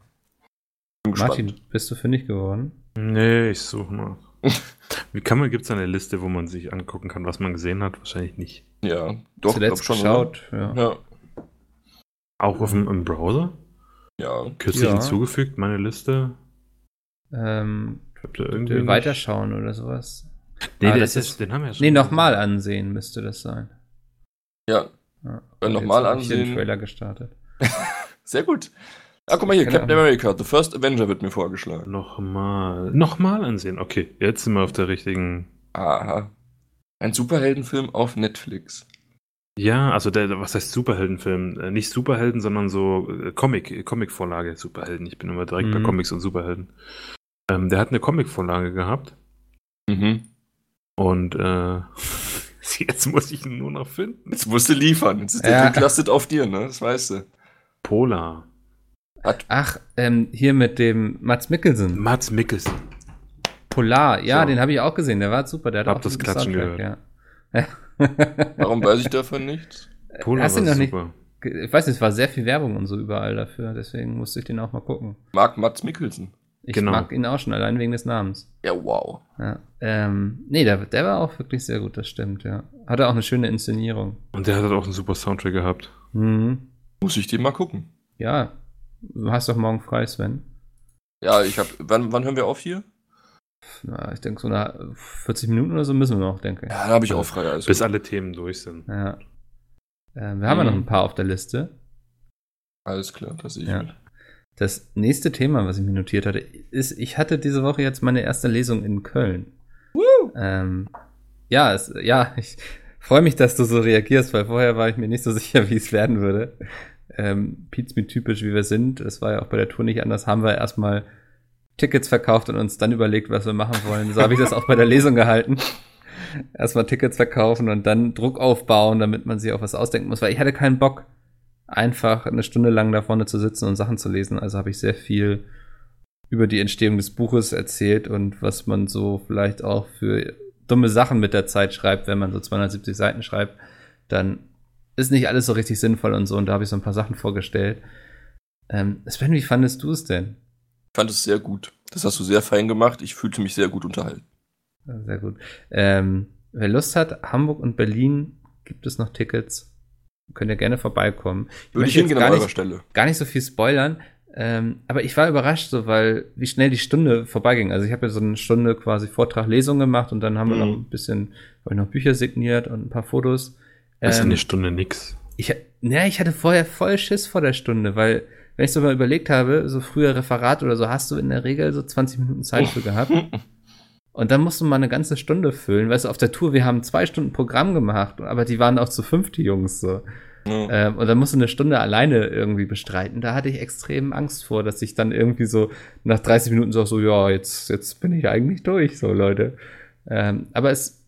Bin gespannt. Martin, bist du fündig geworden? Nee, ich suche mal. Wie kann man, gibt es eine Liste, wo man sich angucken kann, was man gesehen hat? Wahrscheinlich nicht. Ja, doch, Zuletzt glaub schon. geschaut, ja. Ja. Auch auf dem im Browser? Ja. Kürzlich Ja. hinzugefügt, meine Liste. Ähm, Habt ihr irgendwie nicht? weiterschauen oder sowas. Nee, Ah, das ist, ist- den haben wir ja schon. Nee, nochmal ansehen müsste das sein. Ja, Ja. Äh, nochmal hab ich Den ansehen. Trailer gestartet. sehr gut. Ah, guck mal hier, Captain. America, The First Avenger wird mir vorgeschlagen. Nochmal. Nochmal ansehen. Okay, jetzt sind wir auf der richtigen. Aha. Ein Superheldenfilm auf Netflix. Ja, also der, was heißt Superheldenfilm? Äh, Nicht Superhelden, sondern so äh, Comic, Comicvorlage Superhelden. Ich bin immer direkt bei Mhm. Comics und Superhelden. Ähm, der hat eine Comicvorlage gehabt Mhm. und äh, jetzt muss ich ihn nur noch finden. Jetzt musst du liefern. Jetzt ist der Ja. Blick lastet auf dir, ne? Das weißt du. Polar. Hat, Ach, ähm, hier mit dem Mats Mikkelsen. Mats Mikkelsen. Polar, ja, So. den habe ich auch gesehen. Der war super. Der hat Hab auch das einen Klatschen Soundtrack, Ja. warum weiß ich davon nichts? Polar Hast war noch nicht? super. Ich weiß nicht, es war sehr viel Werbung und so überall dafür. Deswegen musste ich den auch mal gucken. Mag Mats Mikkelsen. Ich Genau. mag ihn auch schon, allein wegen des Namens. Ja, wow. Ja. Ähm, nee, der, der war auch wirklich sehr gut, das stimmt, ja. Hatte auch eine schöne Inszenierung. Und der hat halt auch einen super Soundtrack gehabt. Mhm. Muss ich den mal gucken. Ja. Du hast doch morgen frei, Sven. Ja, ich hab. Wann, wann hören wir auf hier? Na, ich denke, so eine 40 Minuten oder so müssen wir noch, denke ich. Ja, da habe ich auch frei. Also. Bis alle Themen durch sind. Ja. Ähm, wir haben ja Mhm. noch ein paar auf der Liste. Alles klar, das sehe ich Ja. mit. Das nächste Thema, was ich mir notiert hatte, ist, ich hatte diese Woche jetzt meine erste Lesung in Köln. Ähm, ja, es, ja, ich freue mich, dass du so reagierst, weil vorher war ich mir nicht so sicher, wie es werden würde. Ähm, Pizza typisch, wie wir sind, das war ja auch bei der Tour nicht anders, haben wir erstmal Tickets verkauft und uns dann überlegt, was wir machen wollen. So habe ich das auch bei der Lesung gehalten. Erstmal Tickets verkaufen und dann Druck aufbauen, damit man sich auch was ausdenken muss, weil ich hatte keinen Bock, einfach eine Stunde lang da vorne zu sitzen und Sachen zu lesen. Also habe ich sehr viel über die Entstehung des Buches erzählt und was man so vielleicht auch für dumme Sachen mit der Zeit schreibt, wenn man so 270 Seiten schreibt, dann ist nicht alles so richtig sinnvoll und so. Und da habe ich so ein paar Sachen vorgestellt. Ähm, Sven, wie fandest du es denn? Ich fand es sehr gut. Das hast du sehr fein gemacht. Ich fühlte mich sehr gut unterhalten. Ja, Sehr gut. Ähm, wer Lust hat, Hamburg und Berlin gibt es noch Tickets. Könnt ihr gerne vorbeikommen. Würde ich möchte jetzt hingehen an eurer Stelle. gar nicht so viel spoilern. Ähm, aber ich war überrascht, so, weil wie schnell die Stunde vorbeiging. Also ich habe ja so eine Stunde quasi Vortrag, Lesung gemacht und dann haben wir Mhm. noch ein bisschen, habe ich noch Bücher signiert und ein paar Fotos. Das ist Ähm, eine Stunde nix. ich, ja, ich hatte vorher voll Schiss vor der Stunde, weil, wenn ich so mal überlegt habe, so früher Referat oder so, hast du in der Regel so 20 Minuten Zeit für gehabt. Und dann musst du mal eine ganze Stunde füllen. Weißt du, auf der Tour, wir haben zwei Stunden Programm gemacht, aber die waren auch zu fünf, die Jungs so. Ja. Ähm, und dann musst du eine Stunde alleine irgendwie bestreiten. Da hatte ich extrem Angst vor, dass ich dann irgendwie so nach 30 Minuten sag so, ja, jetzt, jetzt bin ich eigentlich durch, so Leute. Ähm, aber es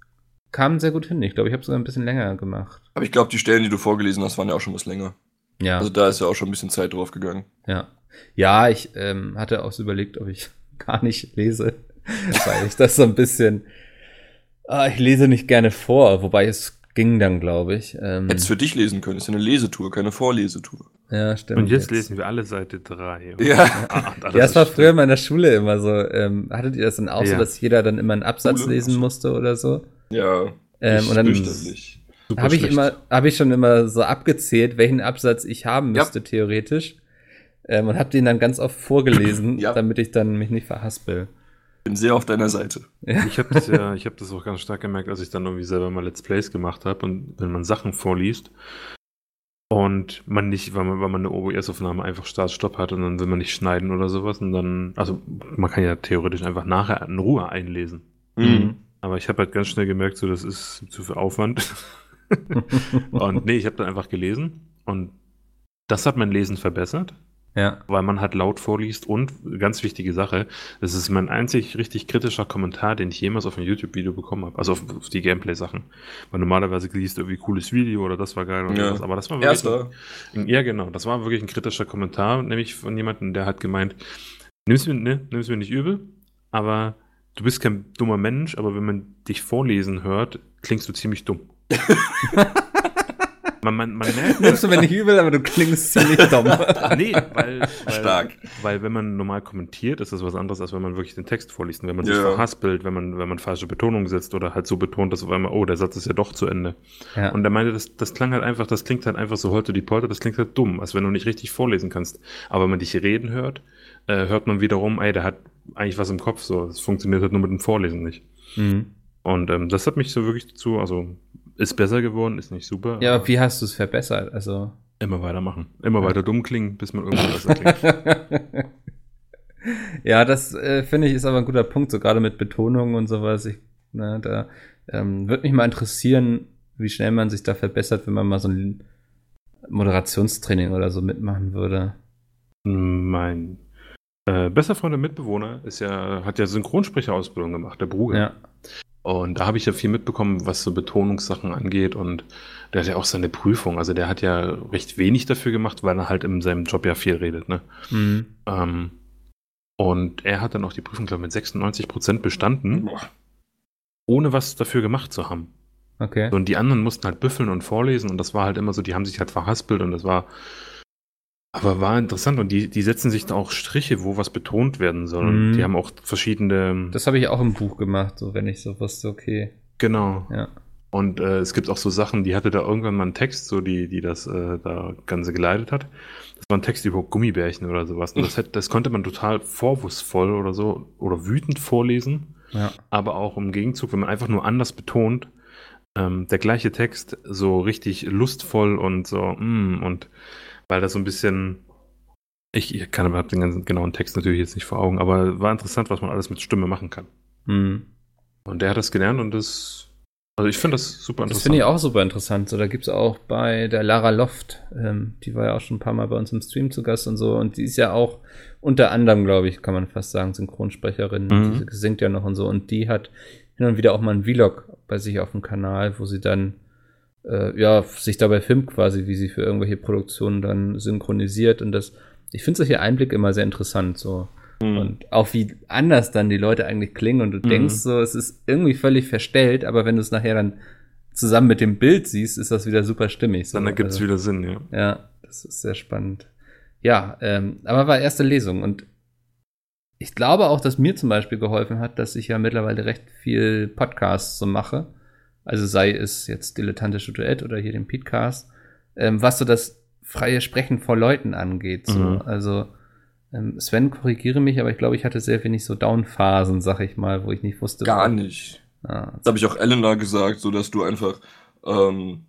kam sehr gut hin. Ich glaube, ich habe sogar ein bisschen länger gemacht. Aber ich glaube, die Stellen, die du vorgelesen hast, waren ja auch schon was länger. Ja. Also da ist ja auch schon ein bisschen Zeit drauf gegangen. Ja. Ja, ich ähm, hatte auch so überlegt, ob ich gar nicht lese, weil ich das so ein bisschen. Ah, ich lese nicht gerne vor, wobei es ging dann, glaube ich. Ähm, Hättest für dich lesen können. Ist ja eine Lesetour, keine Vorlesetour. ja, stimmt. Und jetzt lesen wir alle Seite 3. Ja. Ah, und alles Ja, es war früher in meiner Schule immer so. Ähm, hattet ihr das dann auch so, Ja. dass jeder dann immer einen Absatz Schule? lesen musste oder so? Ja. Ähm, und dann super habe ich immer, habe ich schon immer so abgezählt, welchen Absatz ich haben Ja. müsste theoretisch. Ähm, und habe den dann ganz oft vorgelesen, Ja. damit ich dann mich nicht verhaspel. Bin sehr auf deiner Seite. Ja. Ich habe das ja, ich habe das auch ganz stark gemerkt, als ich dann irgendwie selber mal Let's Plays gemacht habe und wenn man Sachen vorliest und man nicht, weil man, weil man eine OBS-Aufnahme einfach Start-Stopp hat und dann will man nicht schneiden oder sowas und dann, also man kann ja theoretisch einfach nachher in Ruhe einlesen. Mhm. Aber ich habe halt ganz schnell gemerkt, so das ist zu viel Aufwand. und nee, ich habe dann einfach gelesen und das hat mein Lesen verbessert, Ja. weil man halt laut vorliest und ganz wichtige Sache, das ist mein einzig richtig kritischer Kommentar, den ich jemals auf ein YouTube-Video bekommen habe, also auf, auf die Gameplay-Sachen. Weil normalerweise liest du irgendwie cooles Video oder das war geil oder Ja. sowas, aber das war wirklich Erster. ein, ja genau, das war wirklich ein kritischer Kommentar, nämlich von jemandem, der hat gemeint, nimm's mir, ne, nimm's mir nicht übel, aber du bist kein dummer Mensch, aber wenn man dich vorlesen hört, klingst du ziemlich dumm. man, man, man merkt, Nimmst du mir nicht übel, aber du klingst ziemlich dumm. nee, weil, weil, Stark. weil wenn man normal kommentiert, ist das was anderes, als wenn man wirklich den Text vorliest. Und wenn man sich Ja. verhaspelt, wenn man, wenn man falsche Betonung setzt oder halt so betont, dass auf einmal, oh, der Satz ist ja doch zu Ende. Ja. Und er meinte, das, das klang halt einfach, das klingt halt einfach so heute die Polter, das klingt halt dumm, als wenn du nicht richtig vorlesen kannst. Aber wenn man dich reden hört, äh, hört man wiederum, ey, der hat eigentlich was im Kopf, so. Es funktioniert halt nur mit dem Vorlesen nicht. Mhm. Und ähm, das hat mich so wirklich dazu, also ist besser geworden, ist nicht super. Ja, aber wie hast du es verbessert? Also. Immer weitermachen. Immer weiter dumm klingen, bis man irgendwann besser klingt. ja, das äh, finde ich ist aber ein guter Punkt, so gerade mit Betonungen und sowas. Ich, ne, da ähm, würde mich mal interessieren, wie schnell man sich da verbessert, wenn man mal so ein Moderationstraining oder so mitmachen würde. Mein äh, bester Freund und Mitbewohner ist ja, hat ja Synchronsprecherausbildung gemacht, der Bruger. Ja. Und da habe ich ja viel mitbekommen, was so Betonungssachen angeht. Und der hat ja auch seine Prüfung. Also der hat ja recht wenig dafür gemacht, weil er halt in seinem Job ja viel redet. Ne? Mhm. Ähm, und er hat dann auch die Prüfung, glaube ich, mit 96 Prozent bestanden, Boah. ohne was dafür gemacht zu haben. Okay. Und die anderen mussten halt büffeln und vorlesen. Und das war halt immer so, die haben sich halt verhaspelt. Und das war, aber war interessant. Und die, die setzen sich da auch Striche, wo was betont werden soll. Und Mhm. die haben auch verschiedene. Das habe ich auch im Buch gemacht, so wenn ich so wusste, okay. genau. Ja. Und äh, es gibt auch so Sachen, die hatte da irgendwann mal einen Text, so die, die das äh, da Ganze geleitet hat. Das war ein Text über Gummibärchen oder sowas. Und das, hätte, das konnte man total vorwurfsvoll oder so oder wütend vorlesen. Ja. Aber auch im Gegenzug, wenn man einfach nur anders betont, ähm, der gleiche Text so richtig lustvoll und so, mm, und weil das so ein bisschen. Ich, ich kann aber den ganzen genauen Text natürlich jetzt nicht vor Augen, aber war interessant, was man alles mit Stimme machen kann. Mhm. Und der hat das gelernt und das. Also ich finde das super Das interessant. finde ich auch super interessant. So, da gibt's auch bei der Lara Loft, ähm, die war ja auch schon ein paar Mal bei uns im Stream zu Gast und so. Und die ist ja auch unter anderem, glaube ich, kann man fast sagen, Synchronsprecherin. Mhm. Die singt ja noch und so. Und die hat hin und wieder auch mal einen Vlog bei sich auf dem Kanal, wo sie dann äh, ja sich dabei filmt quasi, wie sie für irgendwelche Produktionen dann synchronisiert. Und das, ich finde solche Einblicke immer sehr interessant. So. Mhm. Und auch wie anders dann die Leute eigentlich klingen und du Mhm. denkst so, es ist irgendwie völlig verstellt, aber wenn du es nachher dann zusammen mit dem Bild siehst, ist das wieder super stimmig. So. Dann ergibt es Also, wieder Sinn, ja. Ja, das ist sehr spannend. Ja, ähm, aber war erste Lesung und ich glaube auch, dass mir zum Beispiel geholfen hat, dass ich ja mittlerweile recht viel Podcasts so mache. Also sei es jetzt Dilettantische Duett oder hier den Podcast, ähm, was so das freie Sprechen vor Leuten angeht. So. Mhm. Also ähm, Sven, korrigiere mich, aber ich glaube, ich hatte sehr wenig so Downphasen, sag ich mal, wo ich nicht wusste. Gar nicht. Ah, Das habe ich auch Elena gesagt, so dass du einfach ähm,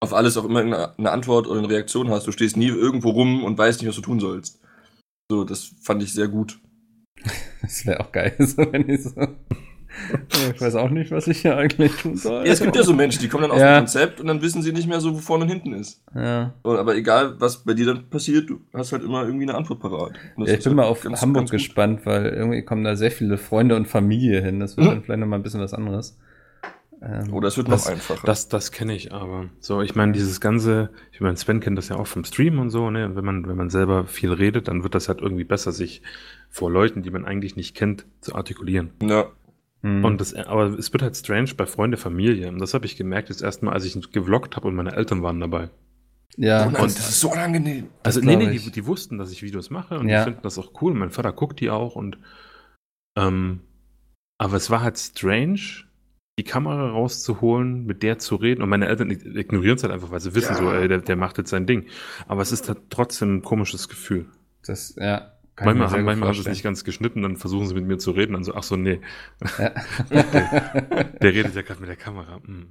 auf alles auch immer eine, eine Antwort oder eine Reaktion hast. Du stehst nie irgendwo rum und weißt nicht, was du tun sollst. So, das fand ich sehr gut. das wäre auch geil, so wenn ich so. Ich weiß auch nicht, was ich hier eigentlich tun soll. Ja, es gibt ja so Menschen, die kommen dann auf Ja. ein Konzept und dann wissen sie nicht mehr so, wo vorne und hinten ist. Ja. Aber egal, was bei dir dann passiert, du hast halt immer irgendwie eine Antwort parat. Ja, ich bin halt mal auf ganz- Hamburg ganz gespannt, weil irgendwie kommen da sehr viele Freunde und Familie hin. Das wird Mhm. dann vielleicht noch mal ein bisschen was anderes. Ähm, Oder es wird Das- noch einfacher. Das, das kenne ich aber. So, ich meine, dieses ganze, ich meine, Sven kennt das ja auch vom Stream und so, ne? Und wenn man, wenn man selber viel redet, dann wird das halt irgendwie besser, sich vor Leuten, die man eigentlich nicht kennt, zu artikulieren. ja. Mhm. Und das, aber es wird halt strange bei Freunde, Familie. Und das habe ich gemerkt, das erste Mal, als ich gevloggt habe und meine Eltern waren dabei. ja, und das ist so unangenehm. Also, nee, nee, die, die wussten, dass ich Videos mache und Ja. die finden das auch cool. Mein Vater guckt die auch und, ähm, aber es war halt strange, die Kamera rauszuholen, mit der zu reden und meine Eltern ig- ignorieren es halt einfach, weil sie wissen Ja. so, ey, der, der macht jetzt sein Ding. Aber es ist halt trotzdem ein komisches Gefühl. das, ja, Kann Manchmal, haben, manchmal haben sie es nicht ganz geschnitten, dann versuchen sie mit mir zu reden, dann so, ach so, nee, Ja. der redet ja gerade mit der Kamera. Hm.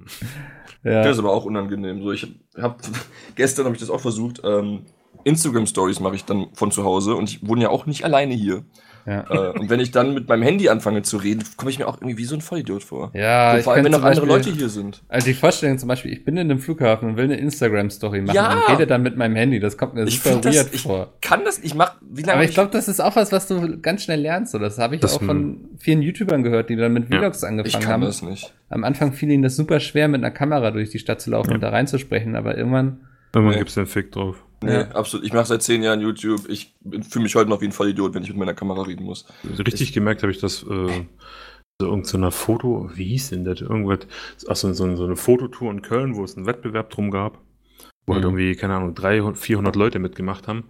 ja. Das ist aber auch unangenehm. So, ich hab, gestern habe ich das auch versucht. Ähm, Instagram Stories mache ich dann von zu Hause und ich wohne ja auch nicht alleine hier. Ja. Äh, und wenn ich dann mit meinem Handy anfange zu reden, komme ich mir auch irgendwie wie so ein Vollidiot vor. Ja, so, ich vor allem, wenn noch zum andere Beispiel- Leute hier sind. Also die Vorstellung zum Beispiel, ich bin in einem Flughafen und will eine Instagram-Story machen Ja! und rede dann mit meinem Handy. Das kommt mir Ich super das- weird ich vor. Kann das? Ich mach. Wie lange? Aber ich glaube, das ist auch was, was du ganz schnell lernst. So, das habe ich Das- auch von vielen YouTubern gehört, die dann mit Ja. Vlogs ich angefangen kann haben. das nicht. Am Anfang fiel ihnen das super schwer, mit einer Kamera durch die Stadt zu laufen Ja. und da reinzusprechen, aber irgendwann, Irgendwann Nee. gibt's den Fick drauf. Nee, Ja. absolut. Ich mache seit zehn Jahren YouTube. Ich fühle mich heute noch wie ein Vollidiot, wenn ich mit meiner Kamera reden muss. Also richtig gemerkt habe ich das äh, so irgendeiner Foto, wie hieß denn das? Irgendwas, achso, so, so eine Fototour in Köln, wo es einen Wettbewerb drum gab, wo halt Mhm. irgendwie, keine Ahnung, 300, 400 Leute mitgemacht haben.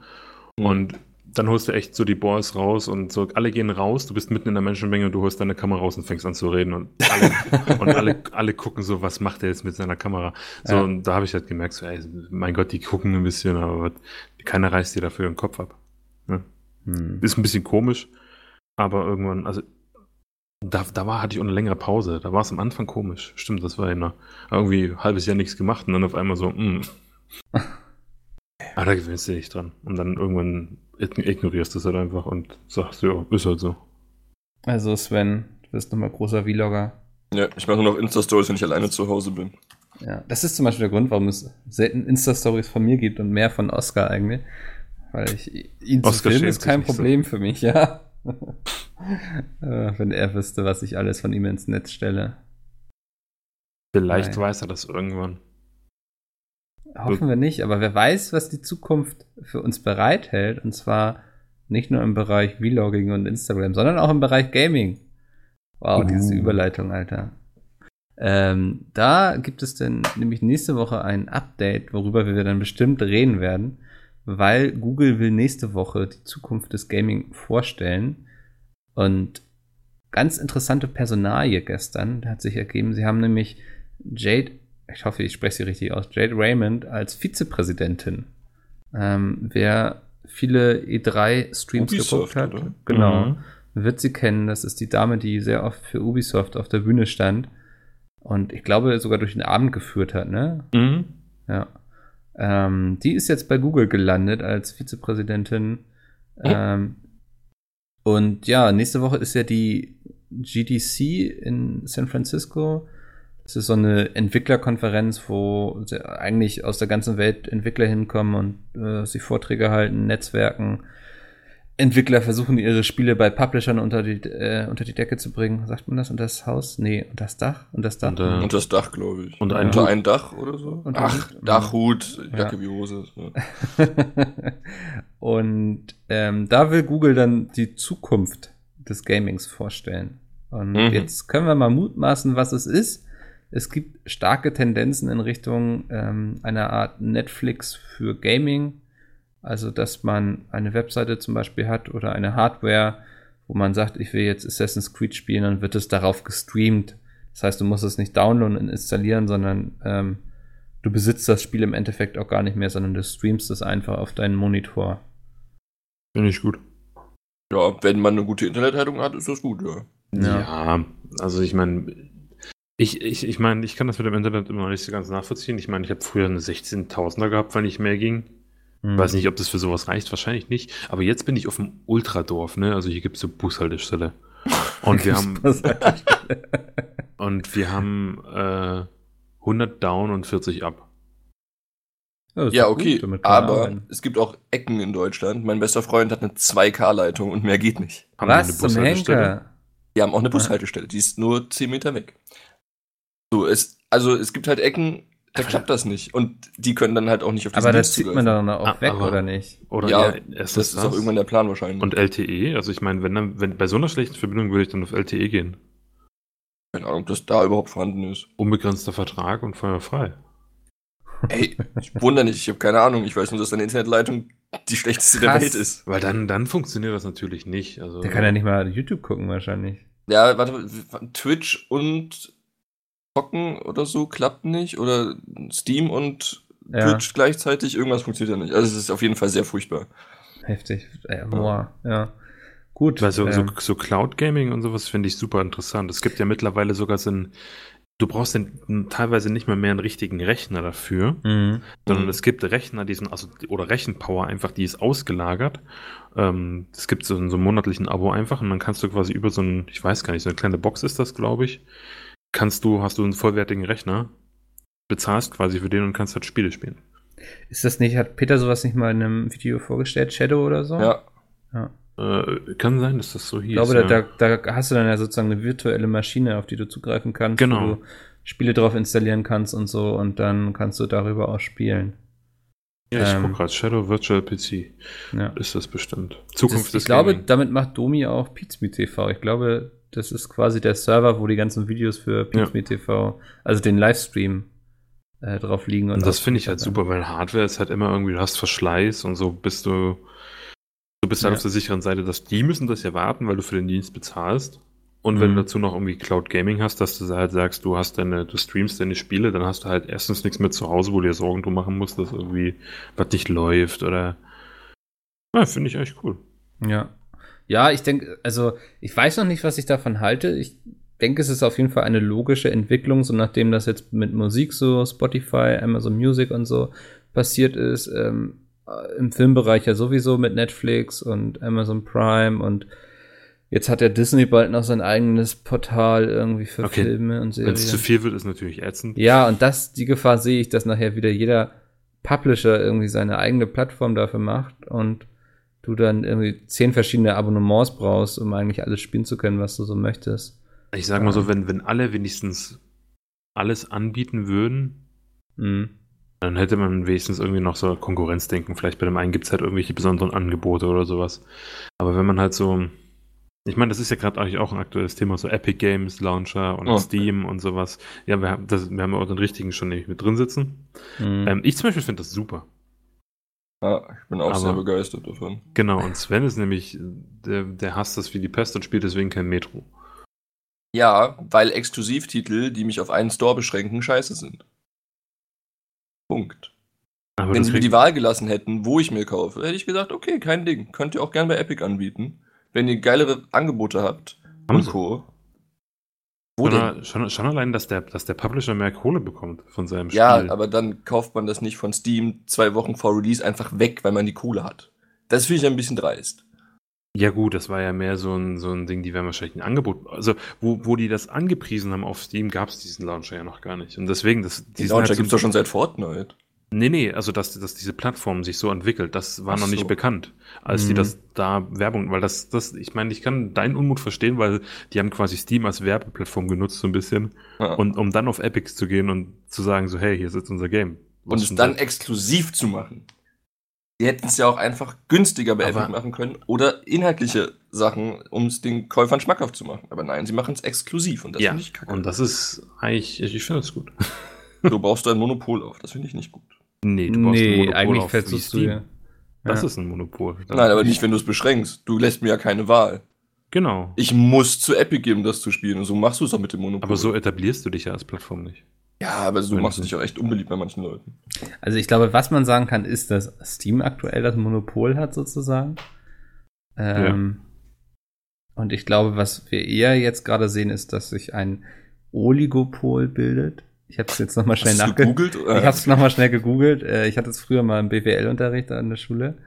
Mhm. Und dann holst du echt so die Boys raus und so, alle gehen raus, du bist mitten in der Menschenmenge und du holst deine Kamera raus und fängst an zu reden und alle, und alle, alle gucken so, was macht der jetzt mit seiner Kamera? So, Ja. und da habe ich halt gemerkt, so, ey, mein Gott, die gucken ein bisschen, aber keiner reißt dir dafür den Kopf ab. hm. Ist ein bisschen komisch, aber irgendwann, also da, da war, hatte ich auch eine längere Pause. Da war es am Anfang komisch. Stimmt, das war ja irgendwie ein halbes Jahr nichts gemacht und dann auf einmal so, mm. Aber da gewöhnst du dich dran. Und dann irgendwann ign- ignorierst du es halt einfach und sagst, ja, ist halt so. Also Sven, du bist nochmal großer Vlogger. Ja, ich mache nur noch Insta-Stories, wenn ich alleine zu Hause bin. Ja, das ist zum Beispiel der Grund, warum es selten Insta-Stories von mir gibt und mehr von Oscar eigentlich. Weil ich, ihn zu Oscar filmen schämt ist kein nicht so. Problem für mich, ja. Äh, Wenn er wüsste, was ich alles von ihm ins Netz stelle. Vielleicht Nein. weiß er das irgendwann. Hoffen wir nicht, aber wer weiß, was die Zukunft für uns bereithält. Und zwar nicht nur im Bereich Vlogging und Instagram, sondern auch im Bereich Gaming. Wow, Uh. diese Überleitung, Alter. Ähm, da gibt es denn nämlich nächste Woche ein Update, worüber wir dann bestimmt reden werden, weil Google will nächste Woche die Zukunft des Gaming vorstellen. Und ganz interessante Personalie gestern hat sich ergeben. Sie haben nämlich Jade, ich hoffe, ich spreche sie richtig aus, Jade Raymond als Vizepräsidentin. Ähm, wer viele E3-Streams Ubisoft, geguckt hat, oder? genau, Mhm. wird sie kennen. Das ist die Dame, die sehr oft für Ubisoft auf der Bühne stand und ich glaube sogar durch den Abend geführt hat, ne? Mhm. Ja. Ähm, die ist jetzt bei Google gelandet als Vizepräsidentin. Ähm, und ja, nächste Woche ist ja die GDC in San Francisco. Das ist so eine Entwicklerkonferenz, wo eigentlich aus der ganzen Welt Entwickler hinkommen und äh, sie Vorträge halten, Netzwerken. Entwickler versuchen ihre Spiele bei Publishern unter die, äh, unter die Decke zu bringen. Sagt man das? Unter das Haus? Nee, unter das Dach? Unter das Dach? Und, äh, Und das Dach, glaube ich. Und ein Unter ein Dach oder so? Und Ach, Dachhut, Jacke Ja. wie Hose. Ja. und ähm, da will Google dann die Zukunft des Gamings vorstellen. Und Mhm. jetzt können wir mal mutmaßen, was es ist. Es gibt starke Tendenzen in Richtung ähm, einer Art Netflix für Gaming. Also, dass man eine Webseite zum Beispiel hat oder eine Hardware, wo man sagt, ich will jetzt Assassin's Creed spielen, dann wird es darauf gestreamt. Das heißt, du musst es nicht downloaden und installieren, sondern ähm, du besitzt das Spiel im Endeffekt auch gar nicht mehr, sondern du streamst es einfach auf deinen Monitor. Finde ich gut. ja, wenn man eine gute Internetleitung hat, ist das gut, ja. Ja. Ja, also ich meine, ich, ich, ich meine, ich kann das mit dem Internet immer noch nicht so ganz nachvollziehen. Ich meine, ich habe früher eine 16.000er gehabt, weil nicht mehr ging. Hm. Weiß nicht, ob das für sowas reicht, wahrscheinlich nicht. Aber jetzt bin ich auf dem Ultradorf, ne? Also hier gibt es eine Bushaltestelle. Und wir haben, und wir haben äh, 100 down und 40 up. Ja, doch okay, aber arbeiten. es gibt auch Ecken in Deutschland. Mein bester Freund hat eine 2K-Leitung und mehr geht nicht. Haben wir Was zum Henker? Die haben auch eine Bushaltestelle, die ist nur 10 Meter weg. So, es, also es gibt halt Ecken, da klappt das nicht. Und die können dann halt auch nicht auf diesen Aber das zieht man doch noch Ah, auch weg, aber- oder nicht? Oder Ja, ja, erst Das ist auch irgendwann der Plan wahrscheinlich. Und LTE, also ich meine, wenn dann, wenn bei so einer schlechten Verbindung würde ich dann auf LTE gehen. keine Ahnung, ob das da überhaupt vorhanden ist. Unbegrenzter Vertrag und feuerfrei. Ey, ich wundere nicht, ich habe keine Ahnung. Ich weiß nur, dass deine Internetleitung die schlechteste der Krass. Welt ist. Weil dann, dann funktioniert das natürlich nicht. Also, Der kann ja nicht mal YouTube gucken, wahrscheinlich. Ja, warte, Twitch und Zocken oder so klappt nicht. Oder Steam und Ja. Twitch gleichzeitig, irgendwas funktioniert ja nicht. Also es ist auf jeden Fall sehr furchtbar. heftig. Äh, boah, ja. Gut. Weil so, ähm, so, so Cloud Gaming und sowas finde ich super interessant. Es gibt ja mittlerweile sogar so ein, du brauchst dann teilweise nicht mal mehr einen richtigen Rechner dafür, mhm. sondern Mhm. es gibt Rechner, die sind, also, oder Rechenpower einfach, die ist ausgelagert. Ähm, es gibt so, einen- so einen monatlichen Abo einfach und dann kannst du quasi über so ein, ich weiß gar nicht, so eine kleine Box ist das, glaube ich, kannst du, hast du einen vollwertigen Rechner, bezahlst quasi für den und kannst halt Spiele spielen. Ist das nicht, hat Peter sowas nicht mal in einem Video vorgestellt, Shadow oder so? Ja, ja. Äh, kann sein, dass das so hieß. Ich glaube, ja. da, da, da hast du dann ja sozusagen eine virtuelle Maschine, auf die du zugreifen kannst, Genau. wo du Spiele drauf installieren kannst und so und dann kannst du darüber auch spielen. ja, ich ähm, guck gerade, Shadow Virtual PC Ja. ist das bestimmt. Zukunft Das, des ich glaube, Gaming. damit macht Domi auch Pizme TV. Ich glaube, das ist quasi der Server, wo die ganzen Videos für Pizme TV, also den Livestream, äh, drauf liegen. Und das finde ich halt super, weil Hardware ist halt immer irgendwie, du hast Verschleiß und so bist du, du bist halt Ja. auf der sicheren Seite, dass die müssen das ja warten, weil du für den Dienst bezahlst. Und wenn Mhm. du dazu noch irgendwie Cloud Gaming hast, dass du halt sagst, du hast deine, du streamst deine Spiele, dann hast du halt erstens nichts mehr zu Hause, wo du dir Sorgen drum machen musst, dass irgendwie was nicht läuft oder. Ja, finde ich echt cool. Ja. Ja, ich denke, also ich weiß noch nicht, was ich davon halte. Ich denke, es ist auf jeden Fall eine logische Entwicklung, so nachdem das jetzt mit Musik so, Spotify, Amazon Music und so passiert ist, ähm, äh, im Filmbereich ja sowieso mit Netflix und Amazon Prime und jetzt hat ja Disney bald noch sein eigenes Portal irgendwie für Okay. Filme und Wenn es zu Serien. viel wird, ist natürlich ätzend. Ja, und das, die Gefahr sehe ich, dass nachher wieder jeder Publisher irgendwie seine eigene Plattform dafür macht und du dann irgendwie zehn verschiedene Abonnements brauchst, um eigentlich alles spielen zu können, was du so möchtest. Ich sag mal so, wenn, wenn alle wenigstens alles anbieten würden, Mhm. Dann hätte man wenigstens irgendwie noch so Konkurrenzdenken. Vielleicht bei dem einen gibt es halt irgendwelche besonderen Angebote oder sowas. Aber wenn man halt so. Ich meine, das ist ja gerade eigentlich auch ein aktuelles Thema, so Epic Games, Launcher und Oh. Steam und sowas. Ja, wir haben, das, wir haben ja auch den richtigen schon nämlich mit drin sitzen. Mhm. Ähm, ich zum Beispiel finde das super. Ja ich bin auch Aber- sehr begeistert davon. Genau, und Sven ist nämlich, der, der hasst das wie die Pest und spielt deswegen kein Metro. Ja, weil Exklusivtitel, die mich auf einen Store beschränken, scheiße sind. Punkt. Aber Wenn sie mir die Wahl gelassen hätten, wo ich mir kaufe, hätte ich gesagt, okay, kein Ding. Könnt ihr auch gern bei Epic anbieten. Wenn ihr geilere Angebote habt Haben und. Co. Wo schon, denn? schon, schon allein, dass der, dass der Publisher mehr Kohle bekommt von seinem Ja, Spiel. aber dann kauft man das nicht von Steam zwei Wochen vor Release einfach weg, weil man die Kohle hat. Das finde ich ein bisschen dreist. Ja, gut, das war ja mehr so ein, so ein Ding, die werden wahrscheinlich ein Angebot. Also, wo, wo die das angepriesen haben auf Steam, gab es diesen Launcher ja noch gar nicht. Und deswegen, das, Die die sind Launcher halt so- gibt's doch schon seit Fortnite. Nee, nee, also dass, dass diese Plattform sich so entwickelt, das war Ach noch nicht so. bekannt, als die Mhm. das da Werbung, weil das, das, ich meine, ich kann deinen Unmut verstehen, weil die haben quasi Steam als Werbeplattform genutzt, so ein bisschen. Ja. Und um dann auf Epic zu gehen und zu sagen, so, hey, hier sitzt unser Game. und Was es denn dann das? exklusiv zu machen. Die hätten es ja auch einfach günstiger bei Aber- Epic machen können oder inhaltliche Sachen, um es den Käufern schmackhaft zu machen. Aber nein, sie machen es exklusiv und das ja, finde ich kacke. und das ist eigentlich, ich, ich finde das gut. so baust du ein Monopol auf. Das finde ich nicht gut. Nee, du brauchst ein nee, Monopol eigentlich auf versuchst du ja. Das ja. ist ein Monopol. Nein, aber nicht, wenn du es beschränkst. Du lässt mir ja keine Wahl. Genau. Ich muss zu Epic geben, das zu spielen. Und so machst du es auch mit dem Monopol. Aber so etablierst du dich ja als Plattform nicht. Ja, aber so machst du dich auch echt unbeliebt bei manchen Leuten. Also ich glaube, was man sagen kann, ist, dass Steam aktuell das Monopol hat sozusagen. Ähm, Und ich glaube, was wir eher jetzt gerade sehen, ist, dass sich ein Oligopol bildet. Ich habe es jetzt nochmal schnell Hast du nachge gegoogelt? Ich habe es nochmal schnell gegoogelt. Äh, Ich hatte es früher mal im BWL-Unterricht an der Schule.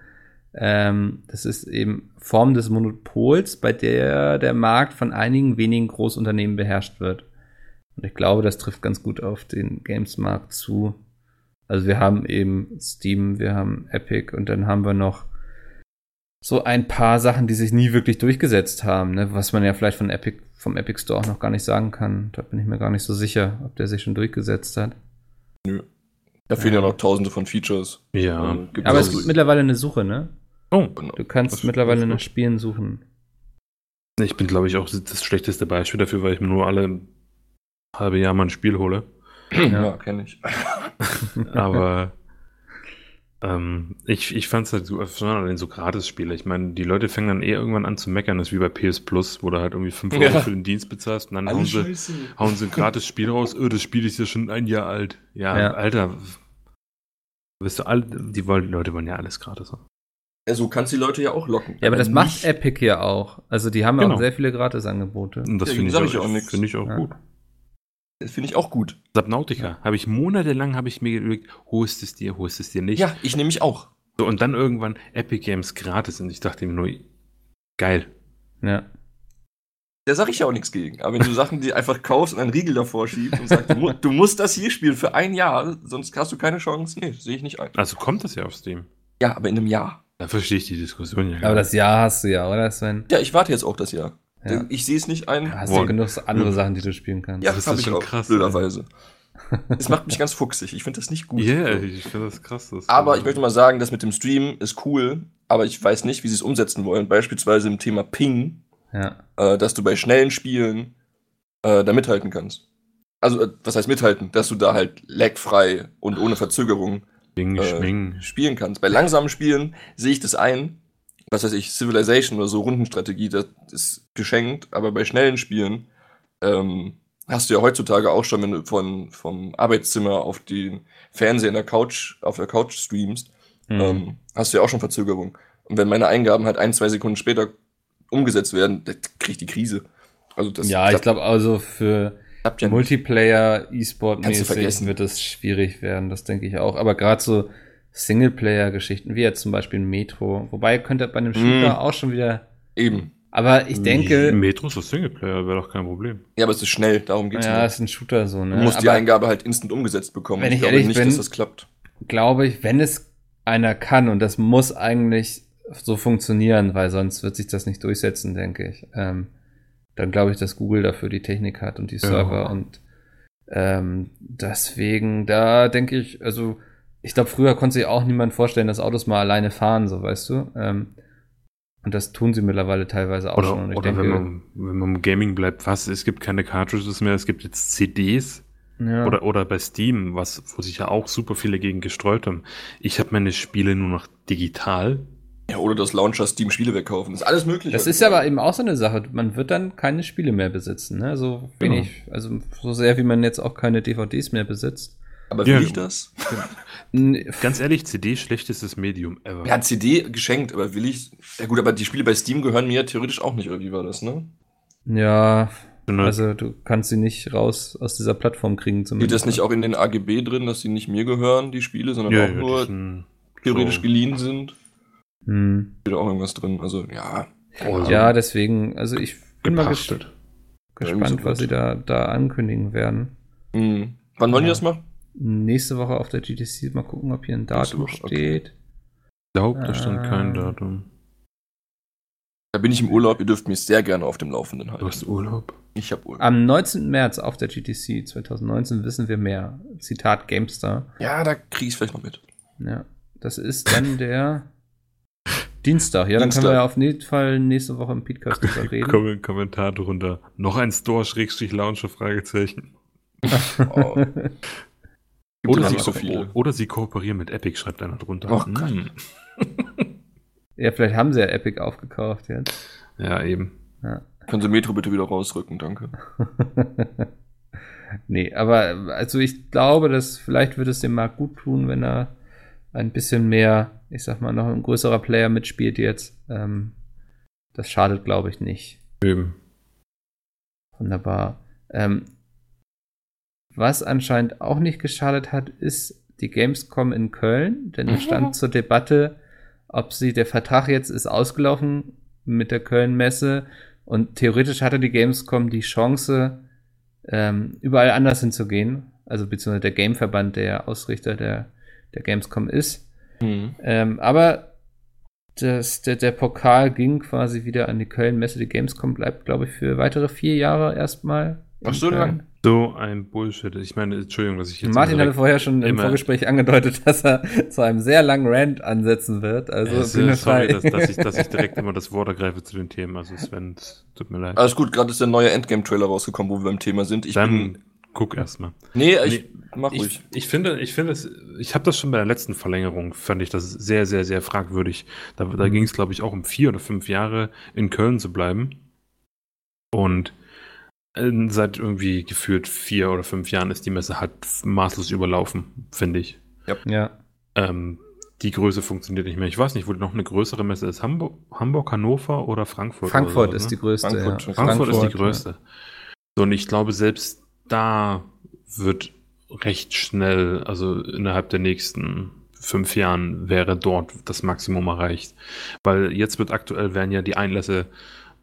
Ähm, das ist eben Form des Monopols, bei der der Markt von einigen wenigen Großunternehmen beherrscht wird. Und ich glaube, das trifft ganz gut auf den Games-Markt zu. Also wir haben eben Steam, wir haben Epic und dann haben wir noch so ein paar Sachen, die sich nie wirklich durchgesetzt haben, ne? was man ja vielleicht von Epic, vom Epic Store auch noch gar nicht sagen kann. Da bin ich mir gar nicht so sicher, ob der sich schon durchgesetzt hat. Da fehlen ja noch tausende von Features. Ja. Gibt's Aber es gibt mittlerweile eine Suche, ne? Oh, Genau. Du kannst Das- mittlerweile nach Spielen suchen. ich bin, glaube ich, auch das schlechteste Beispiel dafür, weil ich mir nur alle halbe Jahr mal ein Spiel hole. Ja, kenne ich. Aber ähm, ich, ich fand es halt so, schon allein so Gratis-Spiele. Ich meine, die Leute fangen dann eh irgendwann an zu meckern. Das ist wie bei PS Plus, wo du halt irgendwie 5 Euro Ja. für den Dienst bezahlst und dann hauen sie, hauen sie ein gratis Spiel raus. Oh, das Spiel ist ja schon ein Jahr alt. Ja, Ja. Alter. Bist du all, die, wollen, die Leute wollen ja alles gratis haben. Ja, so kannst du die Leute ja auch locken. Ja, aber das nicht- macht Epic ja auch. Also die haben ja Genau. auch sehr viele Gratisangebote. Und das Ja, finde ich, auch- ich auch nix. Finde ich auch Ja. gut. Das finde ich auch gut. Subnautica habe ich monatelang habe ich mir überlegt, holst es dir, holst es dir nicht. Ja, ich nehme mich auch. So, und dann irgendwann Epic Games gratis und ich dachte mir nur, geil. Ja. Da sage ich ja auch nichts gegen. Aber wenn du Sachen die einfach kaufst und einen Riegel davor schiebst und sagst, du, mu du musst das hier spielen für ein Jahr, sonst hast du keine Chance. Nee, sehe ich nicht ein. Also kommt das ja auf Steam. Ja, aber in einem Jahr. Da verstehe ich die Diskussion ja. Aber das Jahr hast du ja, oder Sven? Ja, ich warte jetzt auch das Jahr. Ja. Ich sehe es nicht ein. Da hast Boah. du genug andere Sachen, die du spielen kannst. Ja, Das ist habe ich schon auch, krass, blöderweise. Es macht mich ganz fuchsig. Ich finde das nicht gut. Ja, ich finde das krass. Das Aber ich möchte mal sagen, das mit dem Stream ist cool, aber ich weiß nicht, wie sie es umsetzen wollen. Beispielsweise im Thema Ping, Ja. äh, dass du bei schnellen Spielen äh, da mithalten kannst. Also, äh, was heißt mithalten? Dass du da halt lagfrei und ohne Verzögerung Bing, äh, spielen kannst. Bei langsamen Spielen sehe ich das ein. Was weiß ich, Civilization oder so, Rundenstrategie, das ist geschenkt. Aber bei schnellen Spielen ähm, hast du ja heutzutage auch schon, wenn du von, vom Arbeitszimmer auf den Fernseher in der Couch, auf der Couch streamst, Mhm. ähm, hast du ja auch schon Verzögerung. Und wenn meine Eingaben halt ein, zwei Sekunden später umgesetzt werden, dann krieg ich die Krise. Also das ja, ich glaube also für ja nicht. Multiplayer, E-Sport-mäßig vergessen. wird es schwierig werden, das denke ich auch. Aber gerade so Singleplayer-Geschichten, wie jetzt zum Beispiel Metro, wobei könnte bei einem Shooter Mm. auch schon wieder. Eben. Aber ich denke, Metro ist das Singleplayer, wäre doch kein Problem. Ja, aber es ist schnell, darum geht's ja, nur. ist ein Shooter so, ne? Du musst die Aber Eingabe halt instant umgesetzt bekommen. Wenn ich glaube ehrlich nicht, bin- dass das klappt. glaube ich, wenn es einer kann, und das muss eigentlich so funktionieren, weil sonst wird sich das nicht durchsetzen, denke ich. Ähm, dann glaube ich, dass Google dafür die Technik hat und die Server und ähm, deswegen, da denke ich, also ich glaube, früher konnte sich auch niemand vorstellen, dass Autos mal alleine fahren, so weißt du. Ähm, und das tun sie mittlerweile teilweise auch Oder, schon. Und ich oder denke, wenn, man, wenn man im Gaming bleibt, was? Es gibt keine Cartridges mehr, es gibt jetzt CDs. ja. Oder, oder bei Steam, was, wo sich ja auch super viele gegen gestreut haben. Ich habe meine Spiele nur noch digital. Ja, oder das Launcher Steam Spiele wegkaufen. Das ist alles möglich. Das ist aber eben auch so eine Sache. Man wird dann keine Spiele mehr besitzen, ne? So wenig. Also so sehr wie man jetzt auch keine DVDs mehr besitzt. Aber will Ja. ich das? N- Ganz ehrlich, CD schlechtestes Medium ever. Ja, CD geschenkt, aber will ich. Ja gut, aber die Spiele bei Steam gehören mir theoretisch auch nicht, oder wie war das, ne? Ja, also du kannst sie nicht raus aus dieser Plattform kriegen Steht zumindest. das nicht auch in den AGB drin, dass sie nicht mir gehören, die Spiele, sondern ja, auch ja, nur theoretisch so- geliehen sind? Hm. Steht auch irgendwas drin. Also, ja. Also, Ja, deswegen, also ich bin mal ges gepachtet. irgendwie gespannt, so was sie da, da ankündigen werden. Hm. Wann wollen die das machen? Nächste Woche auf der GTC mal gucken, ob hier ein Datum Woche, okay. steht. Ich glaube, da stand Ah. kein Datum. Da bin ich im Urlaub, ihr dürft mich sehr gerne auf dem Laufenden halten. Du hast Urlaub. Ich habe Urlaub. Am 19. März auf der GTC 2019 wissen wir mehr. Zitat GameStar. Ja, da krieg ich vielleicht noch mit. Ja, das ist dann der Dienstag. Ja, dann Dienstag. können wir ja auf jeden Fall nächste Woche im Podcast drüber reden. Kom Kommentar drunter. Noch ein Store-Launcher? Fragezeichen. Oh. Oder sie, so viele. oder sie kooperieren mit Epic, schreibt einer drunter. Oh Gott. Hm. ja, vielleicht haben sie ja Epic aufgekauft jetzt. Ja, eben. Ja. Können Sie Metro bitte wieder rausrücken, danke. nee, aber also ich glaube, dass vielleicht wird es dem Markt gut tun, wenn er ein bisschen mehr, ich sag mal, noch ein größerer Player mitspielt jetzt. Ähm, das schadet, glaube ich, nicht. Eben. Wunderbar. Ähm, was anscheinend auch nicht geschadet hat, ist die Gamescom in Köln, denn es stand zur Debatte, ob sie, der Vertrag jetzt ist ausgelaufen mit der Köln-Messe und theoretisch hatte die Gamescom die Chance, ähm, überall anders hinzugehen, also beziehungsweise der Gameverband, der Ausrichter der, der Gamescom ist. Hm. Ähm, aber das, der, der Pokal ging quasi wieder an die Köln-Messe. Die Gamescom bleibt, glaube ich, für weitere vier Jahre erstmal. Ach, so lang? So ein Bullshit. Ich meine, Entschuldigung, dass ich jetzt Martin hatte vorher schon im immer- Vorgespräch angedeutet, dass er zu einem sehr langen Rant ansetzen wird. Also Also, Bühne sorry, frei. dass, dass, ich, dass ich direkt immer das Wort ergreife zu den Themen. Also Sven, es tut mir leid. Alles gut, gerade ist der neue Endgame-Trailer rausgekommen, wo wir beim Thema sind. Ich Dann bin. guck erstmal. Nee, ich mach ruhig. Ich, ich finde, ich finde es, ich habe das schon bei der letzten Verlängerung, fand ich das sehr, sehr, sehr fragwürdig. Da, da Mhm. ging es, glaube ich, auch um vier oder fünf Jahre in Köln zu bleiben. Und äh, seit irgendwie gefühlt vier oder fünf Jahren ist die Messe halt maßlos überlaufen, finde ich. ja. Ähm, die Größe funktioniert nicht mehr. Ich weiß nicht, wo noch eine größere Messe ist. Hamburg, Hamburg Hannover oder Frankfurt? Frankfurt oder ist so, die ne? größte. Frankfurt. ja. Frankfurt, ist die ja. größte. So, und ich glaube, selbst da wird recht schnell, also innerhalb der nächsten fünf Jahren wäre dort das Maximum erreicht. Weil jetzt wird aktuell werden ja die Einlässe,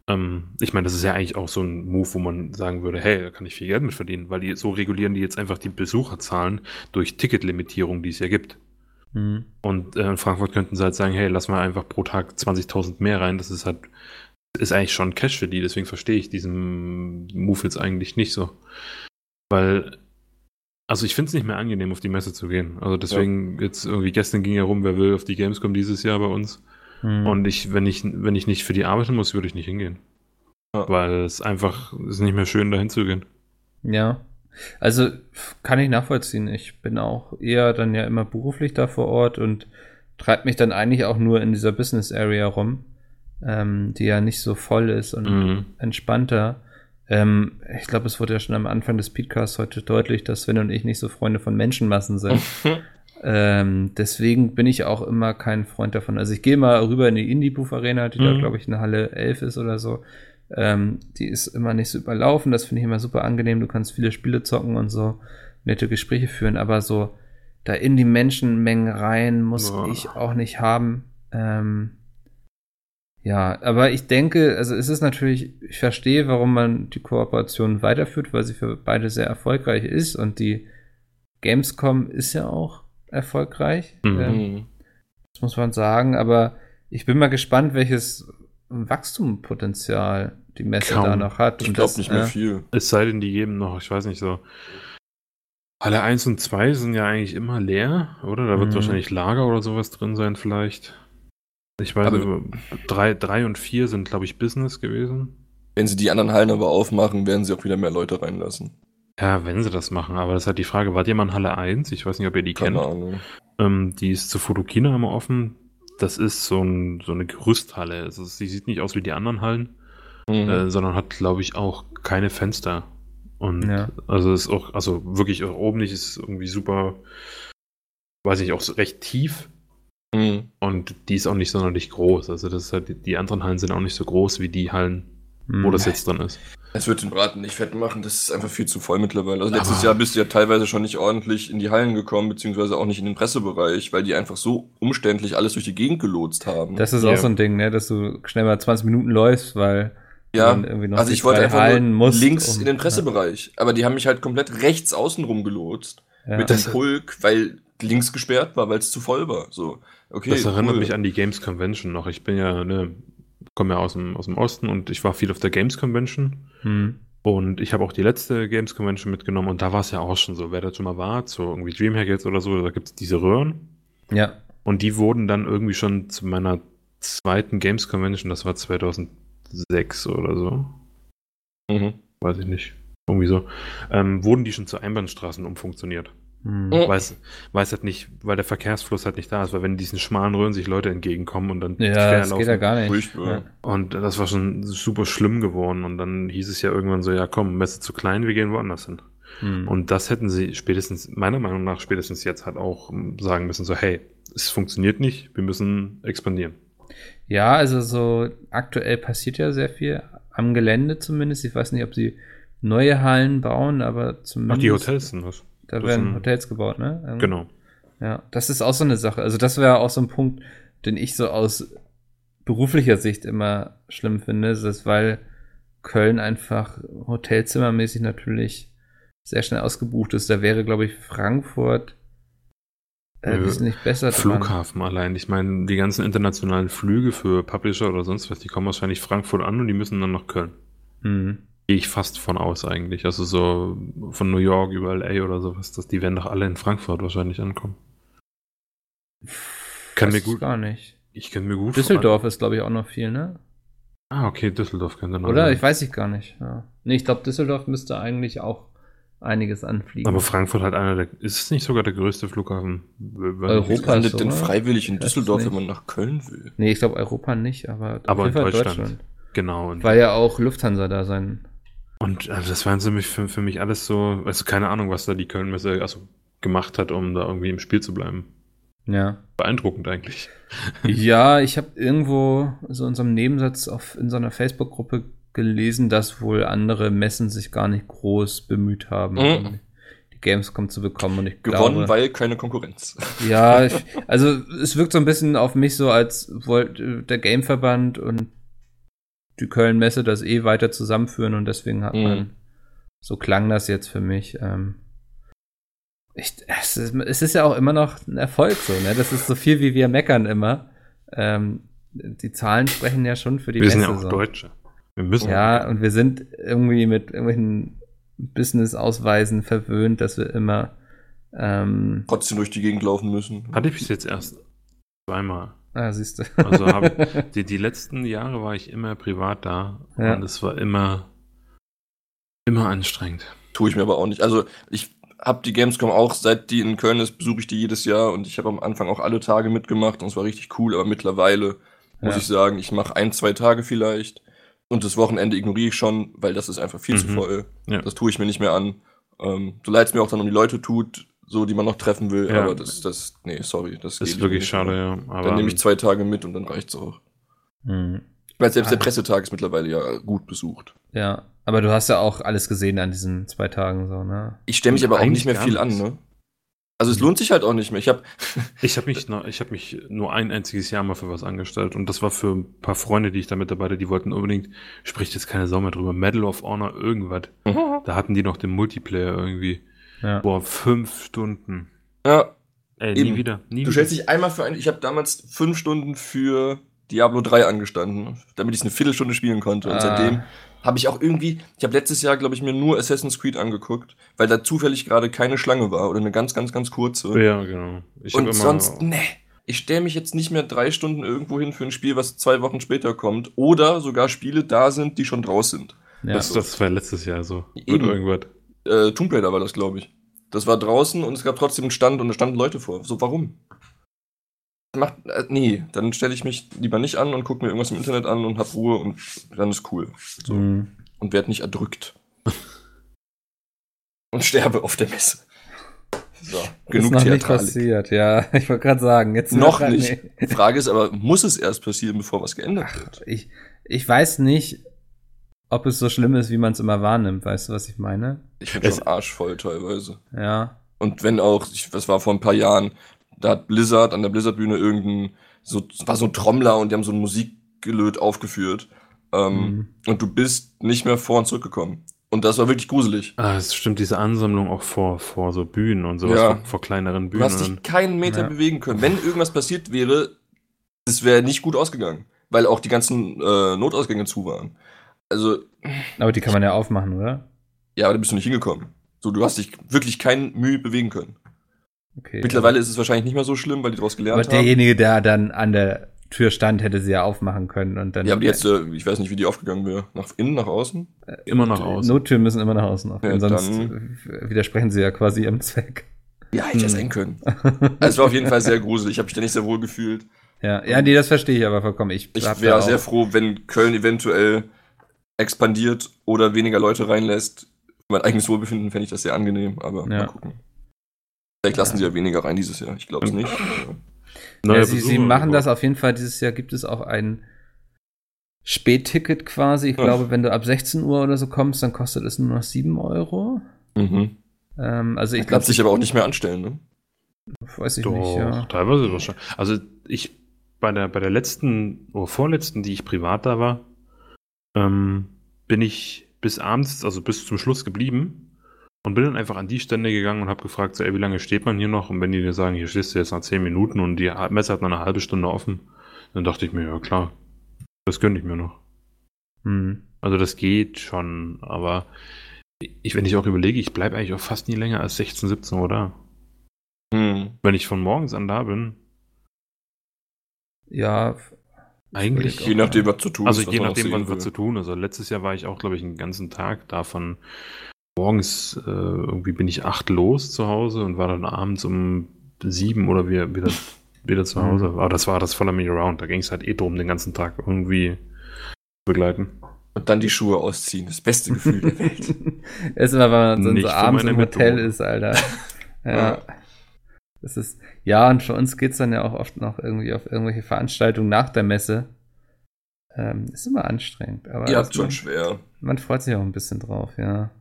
ähm, ich meine, das ist ja eigentlich auch so ein Move, wo man sagen würde, hey, da kann ich viel Geld mit verdienen, weil die, so regulieren die jetzt einfach die Besucherzahlen durch Ticketlimitierung, die es ja gibt. Mhm. Und äh, in Frankfurt könnten sie halt sagen, hey, lass mal einfach pro Tag 20.000 mehr rein. Das ist halt, ist eigentlich schon Cash für die. Deswegen verstehe ich diesen Move jetzt eigentlich nicht so. Weil, also ich finde es nicht mehr angenehm, auf die Messe zu gehen. Also deswegen, jetzt irgendwie gestern ging ja rum, wer will auf die Gamescom dieses Jahr bei uns. Mhm. Und ich, wenn ich, wenn ich nicht für die arbeiten muss, würde ich nicht hingehen. Ja. Weil es einfach, ist nicht mehr schön, dahin zu gehen. Ja. Also kann ich nachvollziehen. Ich bin auch eher dann ja immer beruflich da vor Ort und treibe mich dann eigentlich auch nur in dieser Business Area rum, ähm, die ja nicht so voll ist und Mhm. entspannter. Ähm, ich glaube, es wurde ja schon am Anfang des Podcasts heute deutlich, dass Sven und ich nicht so Freunde von Menschenmassen sind. ähm, deswegen bin ich auch immer kein Freund davon. Also ich gehe mal rüber in die Indie-Booth Arena, die da, Mhm. glaube ich, in Halle 11 ist oder so. Ähm, die ist immer nicht so überlaufen. Das finde ich immer super angenehm. Du kannst viele Spiele zocken und so nette Gespräche führen. Aber so da in die Menschenmengen rein muss Boah. ich auch nicht haben. Ähm, ja, aber ich denke, also es ist natürlich, ich verstehe, warum man die Kooperation weiterführt, weil sie für beide sehr erfolgreich ist und die Gamescom ist ja auch erfolgreich. Mhm. Ähm, das muss man sagen, aber ich bin mal gespannt, welches Wachstumspotenzial die Messe Kaum. da noch hat. Ich glaube nicht mehr äh, viel. Es sei denn, die geben noch, ich weiß nicht so. Halle 1 und 2 sind ja eigentlich immer leer, oder? Da wird Mhm. wahrscheinlich Lager oder sowas drin sein, vielleicht. Ich weiß Aber- nicht, 3, 3 und 4 sind, glaube ich, Business gewesen. Wenn sie die anderen Hallen aber aufmachen, werden sie auch wieder mehr Leute reinlassen. Ja, wenn sie das machen, aber das ist halt die Frage, wart ihr mal in Halle 1? Ich weiß nicht, ob ihr die Keine kennt. Ahnung. Ähm, die ist zu Fotokina immer offen. Das ist so, ein, so eine Gerüsthalle. Also sie sieht nicht aus wie die anderen Hallen, Mhm. äh, sondern hat, glaube ich, auch keine Fenster. Und Ja. also ist auch, also wirklich auch oben nicht, ist irgendwie super, weiß nicht, auch so recht tief. Mhm. Und die ist auch nicht sonderlich groß. Also das ist halt, die- anderen Hallen sind auch nicht so groß wie die Hallen, wo das jetzt drin ist. Es wird den Braten nicht fett machen, das ist einfach viel zu voll mittlerweile. Also letztes Aber- Jahr bist du ja teilweise schon nicht ordentlich in die Hallen gekommen, beziehungsweise auch nicht in den Pressebereich, weil die einfach so umständlich alles durch die Gegend gelotst haben. Das ist Ja. auch so ein Ding, ne, dass du schnell mal 20 Minuten läufst, weil ja, dann irgendwie noch also ich wollte einfach Hallen nur musst, links um- in den Pressebereich, aber die haben mich halt komplett rechts außen rum gelotst. Ja. mit dem Das- Pulk, weil links gesperrt war, weil es zu voll war. So, okay. das erinnert cool. mich an die Games Convention noch. Ich bin ja, ne, komme ja aus dem, aus dem Osten und ich war viel auf der Games Convention. Hm. Und ich habe auch die letzte Games Convention mitgenommen und da war es ja auch schon so, wer da schon mal war, so irgendwie Dreamhack jetzt oder so, da gibt es diese Röhren. Ja. Und die wurden dann irgendwie schon zu meiner zweiten Games Convention, das war 2006 oder so, Mhm. weiß ich nicht, irgendwie so, ähm, wurden die schon zu Einbahnstraßen umfunktioniert. Hm. Mhm. Weiß, weiß halt nicht, weil der Verkehrsfluss halt nicht da ist, weil wenn diesen schmalen Röhren sich Leute entgegenkommen und dann Ja, das geht ja gar nicht. Ja. Und das war schon super schlimm geworden. Und dann hieß es ja irgendwann so, ja komm, Messe zu klein, wir gehen woanders hin. Hm. Und das hätten sie spätestens, meiner Meinung nach, spätestens jetzt halt auch sagen müssen, so, hey, es funktioniert nicht, wir müssen expandieren. Ja, also so aktuell passiert ja sehr viel am Gelände zumindest. Ich weiß nicht, ob sie neue Hallen bauen, aber Ach, zumindest. die Hotels sind das. Da das werden Hotels gebaut, ne? Ähm, Genau. Ja, das ist auch so eine Sache. Also das wäre auch so ein Punkt, den ich so aus beruflicher Sicht immer schlimm finde, das ist, weil Köln einfach hotelzimmermäßig natürlich sehr schnell ausgebucht ist. Da wäre, glaube ich, Frankfurt äh, Nö, wesentlich besser dran. Flughafen allein. Ich meine, die ganzen internationalen Flüge für Publisher oder sonst was, die kommen wahrscheinlich Frankfurt an und die müssen dann nach Köln. Hm. Gehe ich fast von aus eigentlich. Also so von New York über LA oder sowas, dass die werden doch alle in Frankfurt wahrscheinlich ankommen. Kann Weiß mir ich gut- gar nicht. Ich kann mir gut Düsseldorf ist, glaube ich, auch noch viel, ne? Ah, okay, Düsseldorf könnte noch Oder? sein. Ich weiß ich gar nicht. Ja. Nee, ich glaube, Düsseldorf müsste eigentlich auch einiges anfliegen. Aber Frankfurt hat einer der. Ist es nicht sogar der größte Flughafen? Europa. Landet so, denn freiwillig in Düsseldorf, wenn man nach Köln will? nee, ich glaube Europa nicht, aber, auf Aber jeden in Fall Deutschland. Genau. Und, Weil ja auch Lufthansa da sein. Und also das waren für mich, für, für mich alles so. Also keine Ahnung, was da die Kölnmesse also gemacht hat, um da irgendwie im Spiel zu bleiben. Ja. Beeindruckend eigentlich. Ja, ich habe irgendwo so in so einem Nebensatz auf, in so einer Facebook-Gruppe gelesen, dass wohl andere Messen sich gar nicht groß bemüht haben, Mhm. um die Gamescom zu bekommen. Und ich Gewonnen, glaube, weil keine Konkurrenz. Ja, ich, also es wirkt so ein bisschen auf mich so, als wollte der Gameverband und die Köln-Messe das eh weiter zusammenführen und deswegen hat Mhm. man, so klang das jetzt für mich. Ähm, ich, es, ist, es ist ja auch immer noch ein Erfolg so, ne? Das ist so viel, wie wir meckern immer. Ähm, die Zahlen sprechen ja schon für die Wir Messe. sind ja auch so. Deutsche. Wir müssen Ja, und wir sind irgendwie mit irgendwelchen Business-Ausweisen verwöhnt, dass wir immer ähm, Trotzdem durch die Gegend laufen müssen. Hatte ich bis jetzt erst zweimal. Ah, siehst du. Also habe die, die letzten Jahre war ich immer privat da Ja. und es war immer, immer anstrengend. Tue ich mir aber auch nicht. Also ich habe die Gamescom auch, seit die in Köln ist, besuche ich die jedes Jahr und ich habe am Anfang auch alle Tage mitgemacht und es war richtig cool, aber mittlerweile muss Ja. ich sagen, ich mache ein, zwei Tage vielleicht und das Wochenende ignoriere ich schon, weil das ist einfach viel zu Mhm. voll. Ja. Das tue ich mir nicht mehr an. Ähm, so leid es mir auch dann um die Leute tut, so die man noch treffen will, Ja. aber das, das, nee, sorry. Das ist wirklich nicht. schade, ja. Aber Dann nehme ich zwei Tage mit und dann reicht's auch. Hm. Weil selbst der Ah. Pressetag ist mittlerweile ja gut besucht. Ja, aber du hast ja auch alles gesehen an diesen zwei Tagen so, ne? Ich stelle mich aber auch Eigentlich nicht mehr viel an, ne? Also es lohnt sich halt auch nicht mehr. Ich habe Ich habe mich, noch- ich hab mich nur ein einziges Jahr mal für was angestellt und das war für ein paar Freunde, die ich da mit dabei hatte, die wollten unbedingt, spricht jetzt keine Sau mehr drüber, Medal of Honor irgendwas. Da hatten die noch den Multiplayer irgendwie. Ja. Boah, fünf Stunden. ja, Ey, Eben. nie wieder. Nie Du wieder. stellst dich einmal für ein. Ich habe damals fünf Stunden für Diablo 3 angestanden, damit ich es eine Viertelstunde spielen konnte. Und Ah. seitdem habe ich auch irgendwie. Ich habe letztes Jahr, glaube ich, mir nur Assassin's Creed angeguckt, weil da zufällig gerade keine Schlange war oder eine ganz, ganz, ganz kurze. Ja, genau. Ich Und sonst, nee. Ich stelle mich jetzt nicht mehr drei Stunden irgendwo hin für ein Spiel, was zwei Wochen später kommt. Oder sogar Spiele da sind, die schon draus sind. Ja. Das, das war letztes Jahr so. Eben. Irgendwas. Äh, Tomb Raider war das, glaube ich. Das war draußen und es gab trotzdem einen Stand und da standen Leute vor. So, warum? Macht, äh, nee, dann stelle ich mich lieber nicht an und gucke mir irgendwas im Internet an und hab Ruhe und dann ist cool. So. Hm. Und werd nicht erdrückt. und sterbe auf der Messe. So, genug ist noch nicht passiert, ja. Ich wollte gerade sagen, jetzt Noch nicht. nee. Frage ist aber, muss es erst passieren, bevor was geändert wird? Ich, ich weiß nicht, ob es so schlimm ist, wie man es immer wahrnimmt. Weißt du, was ich meine? Ich bin Es- schon arschvoll teilweise. Ja. Und wenn auch, ich, das war vor ein paar Jahren, da hat Blizzard an der Blizzard-Bühne irgendein, so, war so ein Trommler und die haben so ein Musikgelöt aufgeführt. Ähm, Mhm. Und du bist nicht mehr vor und zurückgekommen. Und das war wirklich gruselig. Ah, es stimmt, diese Ansammlung auch vor, vor so Bühnen und sowas, Ja. vor, vor kleineren Du Bühnen. hast und dich keinen Meter Ja. bewegen können. Wenn irgendwas passiert wäre, es wäre nicht gut ausgegangen. Weil auch die ganzen äh, Notausgänge zu waren. Also, Aber die kann man ja aufmachen, oder? ja, aber da bist du nicht hingekommen. So, du hast dich wirklich kein Mühe bewegen können. Okay. Mittlerweile ist es wahrscheinlich nicht mehr so schlimm, weil die daraus Aber gelernt haben. derjenige, der dann an der Tür stand, hätte sie ja aufmachen können und dann. Ja, aber die jetzt, äh, ich weiß nicht, wie die aufgegangen wäre. Nach innen, nach außen? immer nach außen. Nottüren müssen immer nach außen aufgehen, Ja, sonst äh, widersprechen sie ja quasi ihrem Zweck. Ja, hätte ja Hm. sein können. Also, es war auf jeden Fall sehr gruselig. Ich habe mich da nicht sehr wohl gefühlt. Ja, ja, nee, das verstehe ich aber vollkommen. Ich, Ich wäre auch- sehr froh, wenn Köln eventuell expandiert oder weniger Leute reinlässt. Für mein eigenes Wohlbefinden fände ich das sehr angenehm, aber Ja. mal gucken. Vielleicht lassen sie ja weniger rein dieses Jahr. Ich glaube es nicht. ja, sie, sie machen das überhaupt. auf jeden Fall. Dieses Jahr gibt es auch ein Spätticket quasi. Ich Ja. glaube, wenn du ab 16 Uhr oder so kommst, dann kostet es nur noch 7 Euro. Mhm. Ähm, also ich glaube sich aber auch nicht mehr anstellen, ne? weiß ich Doch, nicht, ja. teilweise wahrscheinlich. Also ich bei der bei der letzten oder vorletzten, die ich privat da war, ähm, bin ich bis abends, also bis zum Schluss geblieben und bin dann einfach an die Stände gegangen und habe gefragt, so, ey, wie lange steht man hier noch? Und wenn die dir sagen, hier stehst du jetzt nach 10 Minuten und die Messe hat noch eine halbe Stunde offen, dann dachte ich mir, ja klar, das gönne ich mir noch. Hm. Also das geht schon, aber ich, wenn ich auch überlege, ich bleibe eigentlich auch fast nie länger als 16, 17 Uhr da. Hm. Wenn ich von morgens an da bin, Ja, eigentlich. Je nachdem, was zu tun Also ist. was je nachdem, was, was zu tun ist. Also letztes Jahr war ich auch, glaube ich, einen ganzen Tag davon. Morgens äh, irgendwie bin ich acht los zu Hause und war dann abends um sieben oder wieder, wieder, wieder zu Mhm. Hause. Aber das war das voller Me Around. Da ging es halt eh drum, den ganzen Tag irgendwie begleiten. Und dann die Schuhe ausziehen. Das beste Gefühl der Welt. ist immer, wenn man so, Nicht so abends im Hotel Methode. ist, Alter. Ja. Ja. Das ist, Ja, und für uns geht's dann ja auch oft noch irgendwie auf irgendwelche Veranstaltungen nach der Messe. Ähm, ist immer anstrengend. Aber Ihr habt schon man, schwer. man freut sich auch ein bisschen drauf, ja.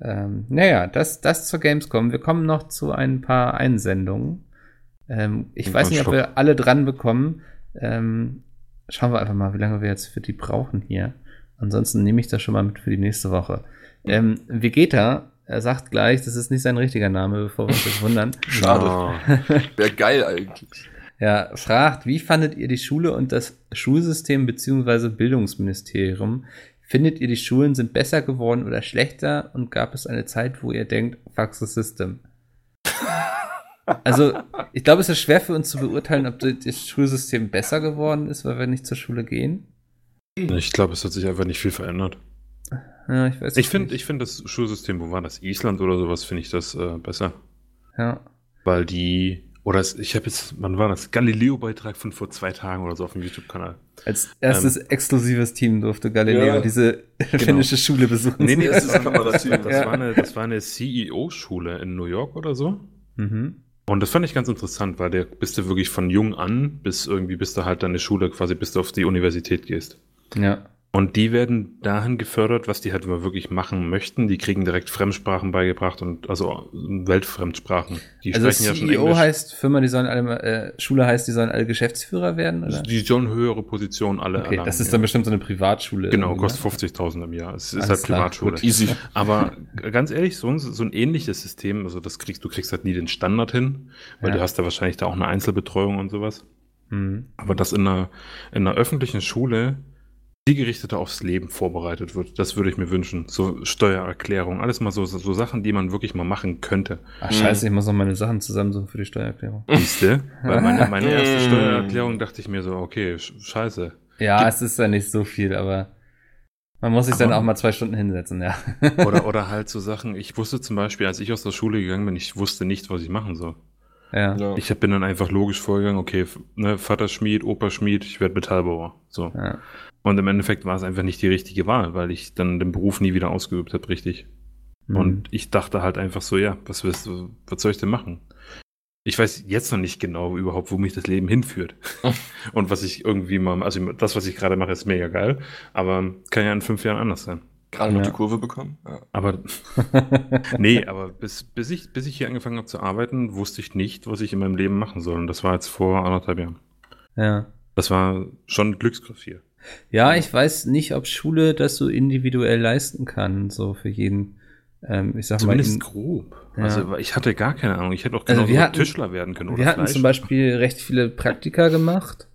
Ähm, naja, das, das zur Gamescom. Wir kommen noch zu ein paar Einsendungen. Ähm, ich Ein weiß nicht, ob wir alle dran bekommen. Ähm, schauen wir einfach mal, wie lange wir jetzt für die brauchen hier. Ansonsten nehme ich das schon mal mit für die nächste Woche. Ähm, Vegeta, er sagt gleich, das ist nicht sein richtiger Name, bevor wir uns jetzt wundern. Schade. Wäre geil eigentlich. Ja, fragt, wie fandet ihr die Schule und das Schulsystem beziehungsweise Bildungsministerium? Findet ihr, die Schulen sind besser geworden oder schlechter? Und gab es eine Zeit, wo ihr denkt, fuck the system? Also, ich glaube, es ist schwer für uns zu beurteilen, ob das Schulsystem besser geworden ist, weil wir nicht zur Schule gehen. ich glaube, es hat sich einfach nicht viel verändert. Ja, ich weiß Ich es finde nicht. ich find das Schulsystem, wo war das? Island oder sowas, finde ich das äh, besser. Ja. Weil die, oder es, ich habe jetzt, wann war das? Galileo-Beitrag von vor zwei Tagen oder so auf dem YouTube-Kanal. Als erstes exklusives Team durfte Galileo Ja. diese finnische Schule besuchen. Nee, nee, Das ist Kamerateam. das, war eine, das war eine CEO-Schule in New York oder so. Mhm. Und das fand ich ganz interessant, weil der bist du wirklich von jung an bis irgendwie, bis du halt deine Schule quasi, bis du auf die Universität gehst. Ja. Und die werden dahin gefördert, was die halt wirklich machen möchten. Die kriegen direkt Fremdsprachen beigebracht und also Weltfremdsprachen. Die Also sprechen ja schon CEO Englisch. heißt Firma, die sollen alle, äh, Schule heißt, die sollen alle Geschäftsführer werden, oder? die sollen höhere Positionen alle Okay, erlangen, das ist ja. dann bestimmt so eine Privatschule. Genau, kostet ne? 50.000 im Jahr. Es ist Alles halt klar, Privatschule. gut. Easy. Aber ganz ehrlich, so ein, so ein ähnliches System, also das kriegst du kriegst halt nie den Standard hin, weil Ja. du hast da wahrscheinlich da auch eine Einzelbetreuung und sowas. Mhm. Aber dass in einer, in einer öffentlichen Schule zielgerichteter aufs Leben vorbereitet wird, das würde ich mir wünschen. So Steuererklärung, alles mal so, so, Sachen, die man wirklich mal machen könnte. Ach scheiße, ich muss noch meine Sachen zusammensuchen für die Steuererklärung. Siehste? Weil meine, meine erste Mm. Steuererklärung dachte ich mir so, okay, sch- scheiße. Ja, es ist ja nicht so viel, aber man muss sich dann Aber- auch mal zwei Stunden hinsetzen, ja. Oder, oder halt so Sachen, ich wusste zum Beispiel, als ich aus der Schule gegangen bin, ich wusste nicht, was ich machen soll. ja. Ja. Ich bin dann einfach logisch vorgegangen, okay, ne, Vater Schmied, Opa Schmied, ich werde Metallbauer. So. ja. Und im Endeffekt war es einfach nicht die richtige Wahl, weil ich dann den Beruf nie wieder ausgeübt habe, richtig. Mhm. Und ich dachte halt einfach so, ja, was willst du, was soll ich denn machen? Ich weiß jetzt noch nicht genau überhaupt, wo mich das Leben hinführt. Und was ich irgendwie mal, also das, was ich gerade mache, ist mega geil, aber kann ja in fünf Jahren anders sein. Gerade noch Ja. die Kurve bekommen. Ja. Aber nee, aber bis, bis, ich, bis ich hier angefangen habe zu arbeiten, wusste ich nicht, was ich in meinem Leben machen soll. Und das war jetzt vor anderthalb Jahren. ja. Das war schon ein Glücksgriff hier. Ja, ich weiß nicht, ob Schule das so individuell leisten kann, so für jeden. Ähm, ich sag Zumindest mal, grob. Ja. Also ich hatte gar keine Ahnung. Ich hätte auch Also genau wir hatten- Tischler werden können in, oder wir hatten Fleisch. zum Beispiel recht viele Praktika gemacht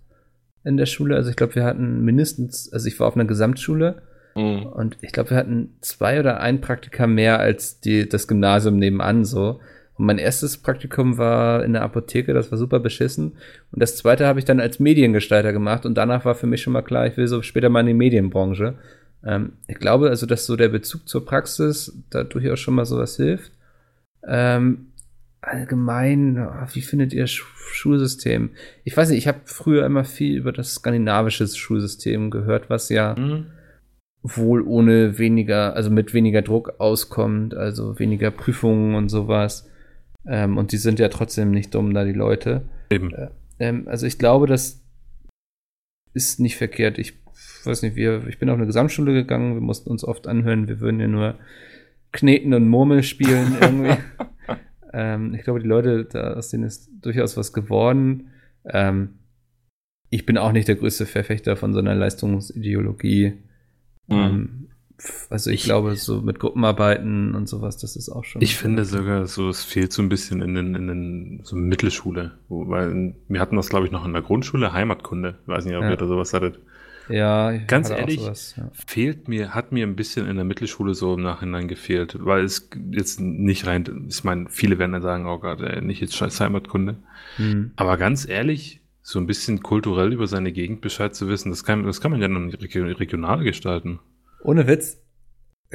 in der Schule. Also ich glaube, wir hatten mindestens, also ich war auf einer Gesamtschule Mhm. und ich glaube, wir hatten zwei oder ein Praktika mehr als die, das Gymnasium nebenan so. Und mein erstes Praktikum war in der Apotheke, das war super beschissen. Und das zweite habe ich dann als Mediengestalter gemacht und danach war für mich schon mal klar, ich will so später mal in die Medienbranche. Ähm, ich glaube also, dass so der Bezug zur Praxis da durchaus schon mal sowas hilft. Ähm, allgemein, ah, wie findet ihr Sch Schulsystem? Ich weiß nicht, ich habe früher immer viel über das skandinavische Schulsystem gehört, was ja Hm? wohl ohne weniger, also mit weniger Druck auskommt, also weniger Prüfungen und sowas. Ähm, und die sind ja trotzdem nicht dumm, da die Leute. Eben. Ähm, also ich glaube, das ist nicht verkehrt. Ich weiß nicht, wir, ich bin auf eine Gesamtschule gegangen, wir mussten uns oft anhören, wir würden ja nur Kneten und Murmel spielen irgendwie. ähm, ich glaube, die Leute, da, aus denen ist durchaus was geworden. Ähm, ich bin auch nicht der größte Verfechter von so einer Leistungsideologie. Mhm. Ähm, also ich, Ich- glaube, so mit Gruppenarbeiten und sowas, das ist auch schon. Ich finde sogar so, es fehlt so ein bisschen in den, in den so Mittelschule. Weil wir hatten das, glaube ich, noch in der Grundschule, Heimatkunde. Ich weiß nicht, ob Ja. ihr da sowas hattet. ja, Ganz ehrlich, sowas, ja. Fehlt mir, hat mir ein bisschen in der Mittelschule so im Nachhinein gefehlt, weil es jetzt nicht rein, ich meine, viele werden dann sagen, oh Gott, ey, nicht jetzt scheiß Heimatkunde. Hm. Aber ganz ehrlich, so ein bisschen kulturell über seine Gegend Bescheid zu wissen, das kann, das kann man ja reg- regional gestalten. Ohne Witz.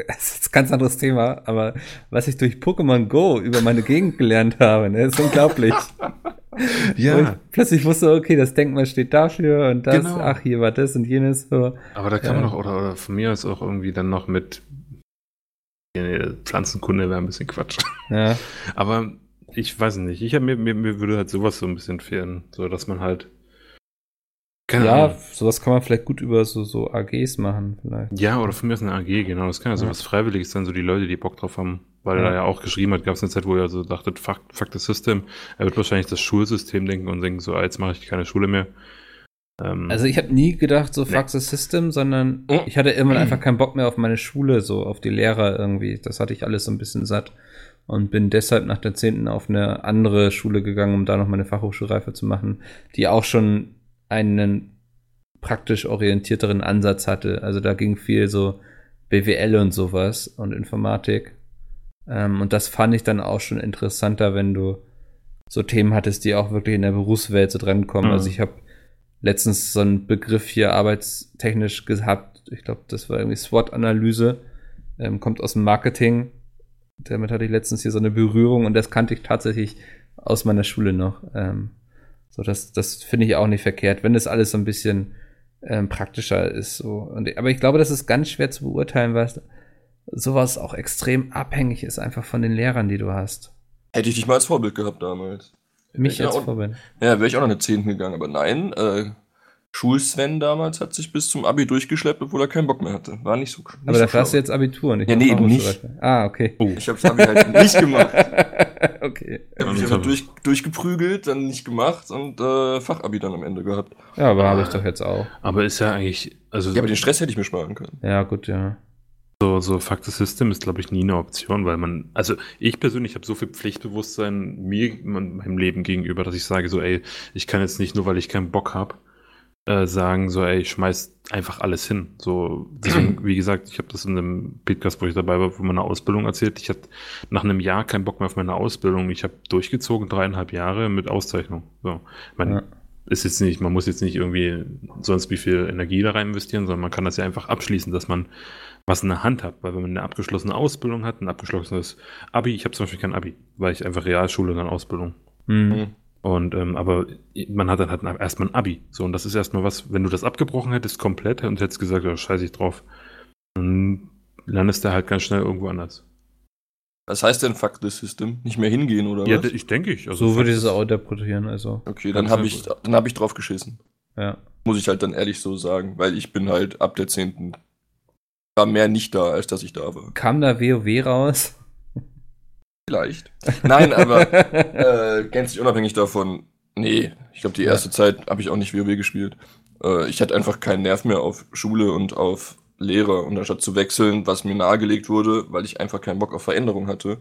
Das ist ein ganz anderes Thema, aber was ich durch Pokémon Go über meine Gegend gelernt habe, ne, ist unglaublich. Wo ich plötzlich wusste, okay, das Denkmal steht dafür und das, Genau. ach, hier war das und jenes. So. Aber da kann Ja. man doch, oder, oder von mir aus auch irgendwie dann noch mit nee, Pflanzenkunde wäre ein bisschen Quatsch. Ja, Aber ich weiß nicht. Ich hab, mir, mir, mir würde halt sowas so ein bisschen fehlen. So, dass man halt. Keine Ja, Ahnung. sowas kann man vielleicht gut über so, so AGs machen, vielleicht. Ja, oder von mir aus eine AG, genau. Das kann ja so Ja. Freiwilliges sein, so die Leute, die Bock drauf haben. Weil Ja. er ja auch geschrieben hat, gab es eine Zeit, wo er so dachte, fuck, fuck the system. Er wird wahrscheinlich das Schulsystem denken und denken so, ah, jetzt mache ich keine Schule mehr. Ähm, Also ich habe nie gedacht, so Nee. fuck the system, sondern Mhm. ich hatte irgendwann einfach keinen Bock mehr auf meine Schule, so auf die Lehrer irgendwie. Das hatte ich alles so ein bisschen satt und bin deshalb nach der zehnten auf eine andere Schule gegangen, um da noch meine Fachhochschulreife zu machen, die auch schon einen praktisch orientierteren Ansatz hatte. Also da ging viel so BWL und sowas und Informatik. Ähm, und das fand ich dann auch schon interessanter, wenn du so Themen hattest, die auch wirklich in der Berufswelt so drankommen. Mhm. Also ich habe letztens so einen Begriff hier arbeitstechnisch gehabt. Ich glaube, das war irgendwie SWOT-Analyse. Ähm, kommt aus dem Marketing. Damit hatte ich letztens hier so eine Berührung und das kannte ich tatsächlich aus meiner Schule noch. Ähm, so, das, das finde ich auch nicht verkehrt, wenn das alles so ein bisschen ähm, praktischer ist. So. Und, aber ich glaube, das ist ganz schwer zu beurteilen, weil sowas auch extrem abhängig ist einfach von den Lehrern, die du hast. Hätte ich dich mal als Vorbild gehabt damals. Mich als und- Vorbild. Ja, wäre ich auch noch eine 10. gegangen, aber nein, äh, Schul-Sven damals hat sich bis zum Abi durchgeschleppt, obwohl er keinen Bock mehr hatte. War nicht so nicht Aber so dafür hast du jetzt Abitur, nicht? Ja, nee, eben Fachhochschulreife. Ah, okay. oh, Ich habe das Abi halt nicht gemacht. okay. Ich habe mich einfach durch, durchgeprügelt, dann nicht gemacht und äh, Fachabi dann am Ende gehabt. Ja, aber habe ich doch jetzt auch. aber ist ja eigentlich, also Ja, aber den Stress hätte ich mir sparen können. Ja, gut, ja. so, so Fuck the System ist, glaube ich, nie eine Option, weil man, also ich persönlich habe so viel Pflichtbewusstsein mir, mein- meinem Leben gegenüber, dass ich sage so, ey, ich kann jetzt nicht nur, weil ich keinen Bock habe, äh, sagen so, ey, ich schmeiß einfach alles hin. So, deswegen, wie gesagt, ich habe das in einem Podcast, wo ich dabei war, von meiner Ausbildung erzählt. Ich hatte nach einem Jahr keinen Bock mehr auf meine Ausbildung. Ich habe durchgezogen, dreieinhalb Jahre mit Auszeichnung. So, man Ja. ist jetzt nicht, man muss jetzt nicht irgendwie sonst wie viel Energie da rein investieren, sondern man kann das ja einfach abschließen, dass man was in der Hand hat. Weil wenn man eine abgeschlossene Ausbildung hat, ein abgeschlossenes Abi, ich habe zum Beispiel kein Abi, weil ich einfach Realschule und dann Ausbildung. Hm. Und ähm, aber man hat dann halt erstmal ein Abi. So, und das ist erstmal was, wenn du das abgebrochen hättest komplett und hättest gesagt, ja, scheiße ich drauf, dann landest du halt ganz schnell irgendwo anders. Was heißt denn Fuck the System? Nicht mehr hingehen oder Ja, was? ich denke ich. Also so würde ich es auch interpretieren, also. Okay, dann habe ich, dann hab ich drauf geschissen. Ja. Muss ich halt dann ehrlich so sagen, weil ich bin halt ab der 10. war mehr nicht da, als dass ich da war. Kam da WoW raus? Vielleicht. Nein, aber äh, gänzlich unabhängig davon, nee, ich glaube, die erste Zeit habe ich auch nicht WoW gespielt. Äh, ich hatte einfach keinen Nerv mehr auf Schule und auf Lehrer. Und anstatt zu wechseln, was mir nahegelegt wurde, weil ich einfach keinen Bock auf Veränderung hatte,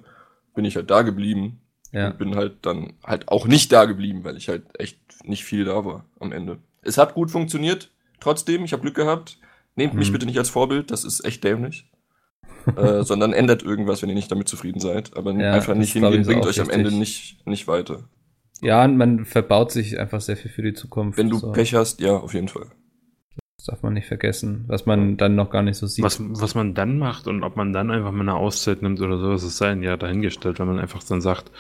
bin ich halt da geblieben. ja. Und bin halt dann halt auch nicht da geblieben, weil ich halt echt nicht viel da war am Ende. Es hat gut funktioniert, trotzdem, ich habe Glück gehabt. Nehmt mich Mhm. bitte nicht als Vorbild, das ist echt dämlich. Äh, sondern ändert irgendwas, wenn ihr nicht damit zufrieden seid. Aber Ja, einfach nicht hingehen, bringt euch am. Ende nicht, nicht weiter. Ja, und man verbaut sich einfach sehr viel für die Zukunft. Wenn du so. Pech hast, ja, auf jeden Fall. Das darf man nicht vergessen, was man dann noch gar nicht so sieht. Was, was man dann macht und ob man dann einfach mal eine Auszeit nimmt oder sowas, ist sein ja dahingestellt, wenn man einfach dann sagt,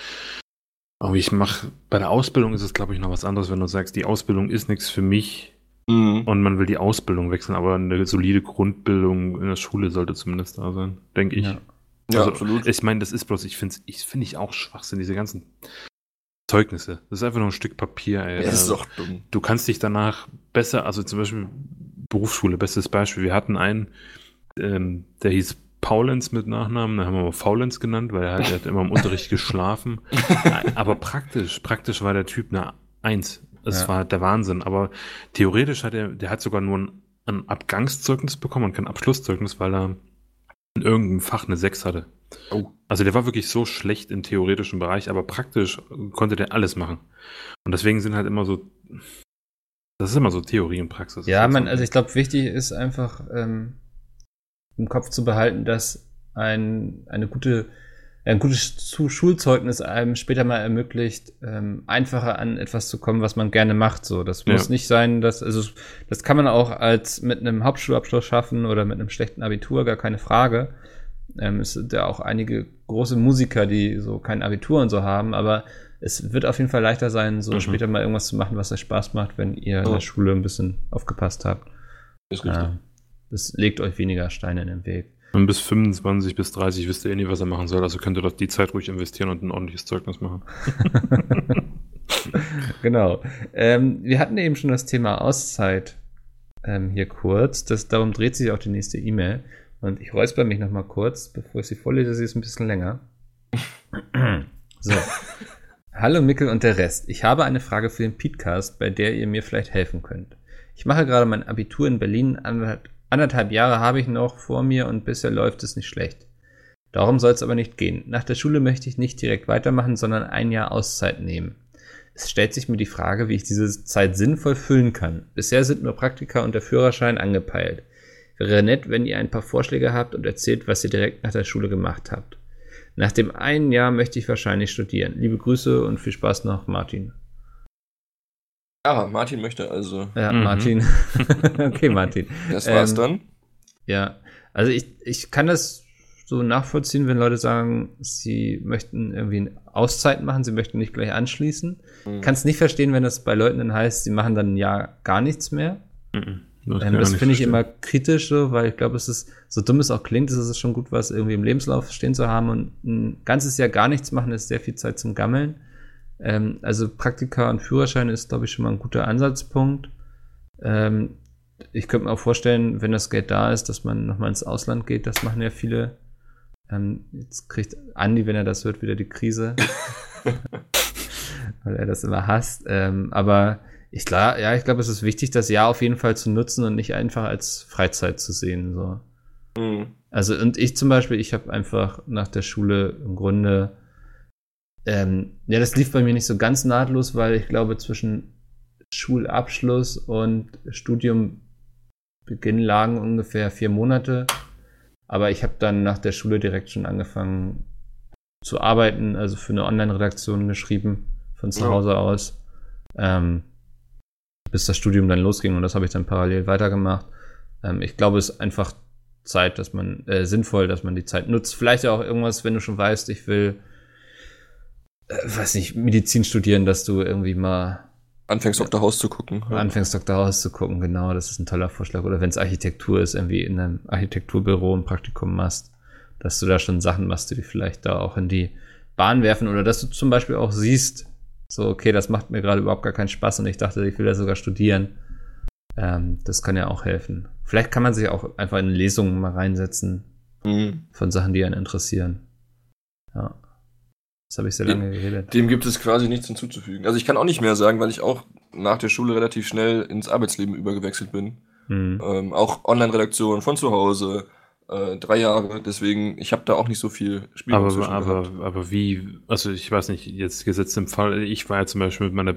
oh, ich mache, bei der Ausbildung ist es, glaube ich, noch was anderes, wenn du sagst, die Ausbildung ist nichts für mich Mhm. und man will die Ausbildung wechseln, aber eine solide Grundbildung in der Schule sollte zumindest da sein, denke ich. Ja. Ja, also, absolut. Ich meine, das ist bloß, ich finde ich finde ich auch Schwachsinn, diese ganzen Zeugnisse. Das ist einfach nur ein Stück Papier, ey. das ist Da- doch dumm. du kannst dich danach besser, also zum Beispiel Berufsschule, bestes Beispiel. Wir hatten einen, ähm, der hieß Paulens mit Nachnamen, da haben wir mal Faulenz genannt, weil er halt, er hat immer im Unterricht geschlafen. Aber praktisch, praktisch war der Typ eine Eins. Es Ja. war der Wahnsinn. Aber theoretisch hat er, der hat sogar nur ein, ein Abgangszeugnis bekommen und kein Abschlusszeugnis, weil er in irgendeinem Fach eine Sechs hatte. Oh. Also der war wirklich so schlecht im theoretischen Bereich, aber praktisch konnte der alles machen. Und deswegen sind halt immer so, das ist immer so Theorie und Praxis. Ja, man, so- also ich glaube, wichtig ist einfach ähm, im Kopf zu behalten, dass ein, eine gute, ein gutes Schulzeugnis einem später mal ermöglicht, ähm, einfacher an etwas zu kommen, was man gerne macht. So, das muss Ja. nicht sein, dass also das kann man auch als mit einem Hauptschulabschluss schaffen oder mit einem schlechten Abitur, gar keine Frage. Ähm, es sind ja auch einige große Musiker, die so kein Abitur und so haben, aber es wird auf jeden Fall leichter sein, so Mhm. später mal irgendwas zu machen, was euch Spaß macht, wenn ihr in Ja. der Schule ein bisschen aufgepasst habt. Ist richtig. Ja, das legt euch weniger Steine in den Weg. Und bis 25 bis 30 wisst ihr eh nie, was er machen soll. Also könnt ihr doch die Zeit ruhig investieren und ein ordentliches Zeugnis machen. genau. Ähm, wir hatten eben schon das Thema Auszeit ähm, hier kurz. Das, darum dreht sich auch die nächste E-Mail. Und ich räusper mich nochmal kurz, bevor ich sie vorlese. Sie ist ein bisschen länger. so. Hallo Mickel und der Rest. Ich habe eine Frage für den Podcast, bei der ihr mir vielleicht helfen könnt. Ich mache gerade mein Abitur in Berlin. Anderthalb, anderthalb Jahre habe ich noch vor mir und bisher läuft es nicht schlecht. Darum soll es aber nicht gehen. Nach der Schule möchte ich nicht direkt weitermachen, sondern ein Jahr Auszeit nehmen. Es stellt sich mir die Frage, wie ich diese Zeit sinnvoll füllen kann. Bisher sind nur Praktika und der Führerschein angepeilt. Wäre nett, wenn ihr ein paar Vorschläge habt und erzählt, was ihr direkt nach der Schule gemacht habt. Nach dem einen Jahr möchte ich wahrscheinlich studieren. Liebe Grüße und viel Spaß noch, Martin. Ja, Martin möchte also. Ja, Mhm. Martin. okay, Martin. Das war's Ähm, dann. Ja, also ich, ich kann das so nachvollziehen, wenn Leute sagen, sie möchten irgendwie eine Auszeit machen, sie möchten nicht gleich anschließen. Mhm. Kann es nicht verstehen, wenn das bei Leuten dann heißt, sie machen dann ein Jahr gar nichts mehr. Mhm. Ähm, Das, ich das finde ich immer kritisch, so, weil ich glaube, es ist, so dumm es auch klingt, ist es schon gut, was irgendwie im Lebenslauf stehen zu haben. Und ein ganzes Jahr gar nichts machen, ist sehr viel Zeit zum Gammeln. Ähm, also Praktika und Führerschein ist, glaube ich, schon mal ein guter Ansatzpunkt. Ähm, ich könnte mir auch vorstellen, wenn das Geld da ist, dass man nochmal ins Ausland geht. Das machen ja viele. Ähm, jetzt kriegt Andi, wenn er das hört, wieder die Krise. weil er das immer hasst. Ähm, aber ich klar, ja, ich glaube, es ist wichtig, das Jahr auf jeden Fall zu nutzen und nicht einfach als Freizeit zu sehen. So. Mhm. Also, und ich zum Beispiel, ich habe einfach nach der Schule im Grunde, ähm, ja, das lief bei mir nicht so ganz nahtlos, weil ich glaube, zwischen Schulabschluss und Studiumbeginn lagen ungefähr vier Monate. Aber ich habe dann nach der Schule direkt schon angefangen zu arbeiten, also für eine Online-Redaktion geschrieben, von zu Ja. Hause aus. Ähm, bis das Studium dann losging und das habe ich dann parallel weitergemacht. Ähm, ich glaube, es ist einfach Zeit, dass man äh, sinnvoll, dass man die Zeit nutzt. Vielleicht auch irgendwas, wenn du schon weißt, ich will, äh, weiß nicht, Medizin studieren, dass du irgendwie mal Anfängst Dr. House zu gucken. anfängst, Dr. House zu gucken. Genau, das ist ein toller Vorschlag. Oder wenn es Architektur ist, irgendwie in einem Architekturbüro ein Praktikum machst, dass du da schon Sachen machst, die dich vielleicht da auch in die Bahn werfen. Oder dass du zum Beispiel auch siehst, so, okay, das macht mir gerade überhaupt gar keinen Spaß und ich dachte, ich will da sogar studieren. Ähm, das kann ja auch helfen. Vielleicht kann man sich auch einfach in Lesungen mal reinsetzen Mhm. von Sachen, die einen interessieren. Ja. Das habe ich sehr lange geredet. Dem gibt es quasi nichts hinzuzufügen. Also ich kann auch nicht mehr sagen, weil ich auch nach der Schule relativ schnell ins Arbeitsleben übergewechselt bin. Hm. Ähm, auch Online-Redaktion von zu Hause, äh, drei Jahre. Deswegen, ich habe da auch nicht so viel Spielraum Aber, aber, gehabt. aber wie, also ich weiß nicht, jetzt gesetzt im Fall, ich war ja zum Beispiel mit meiner,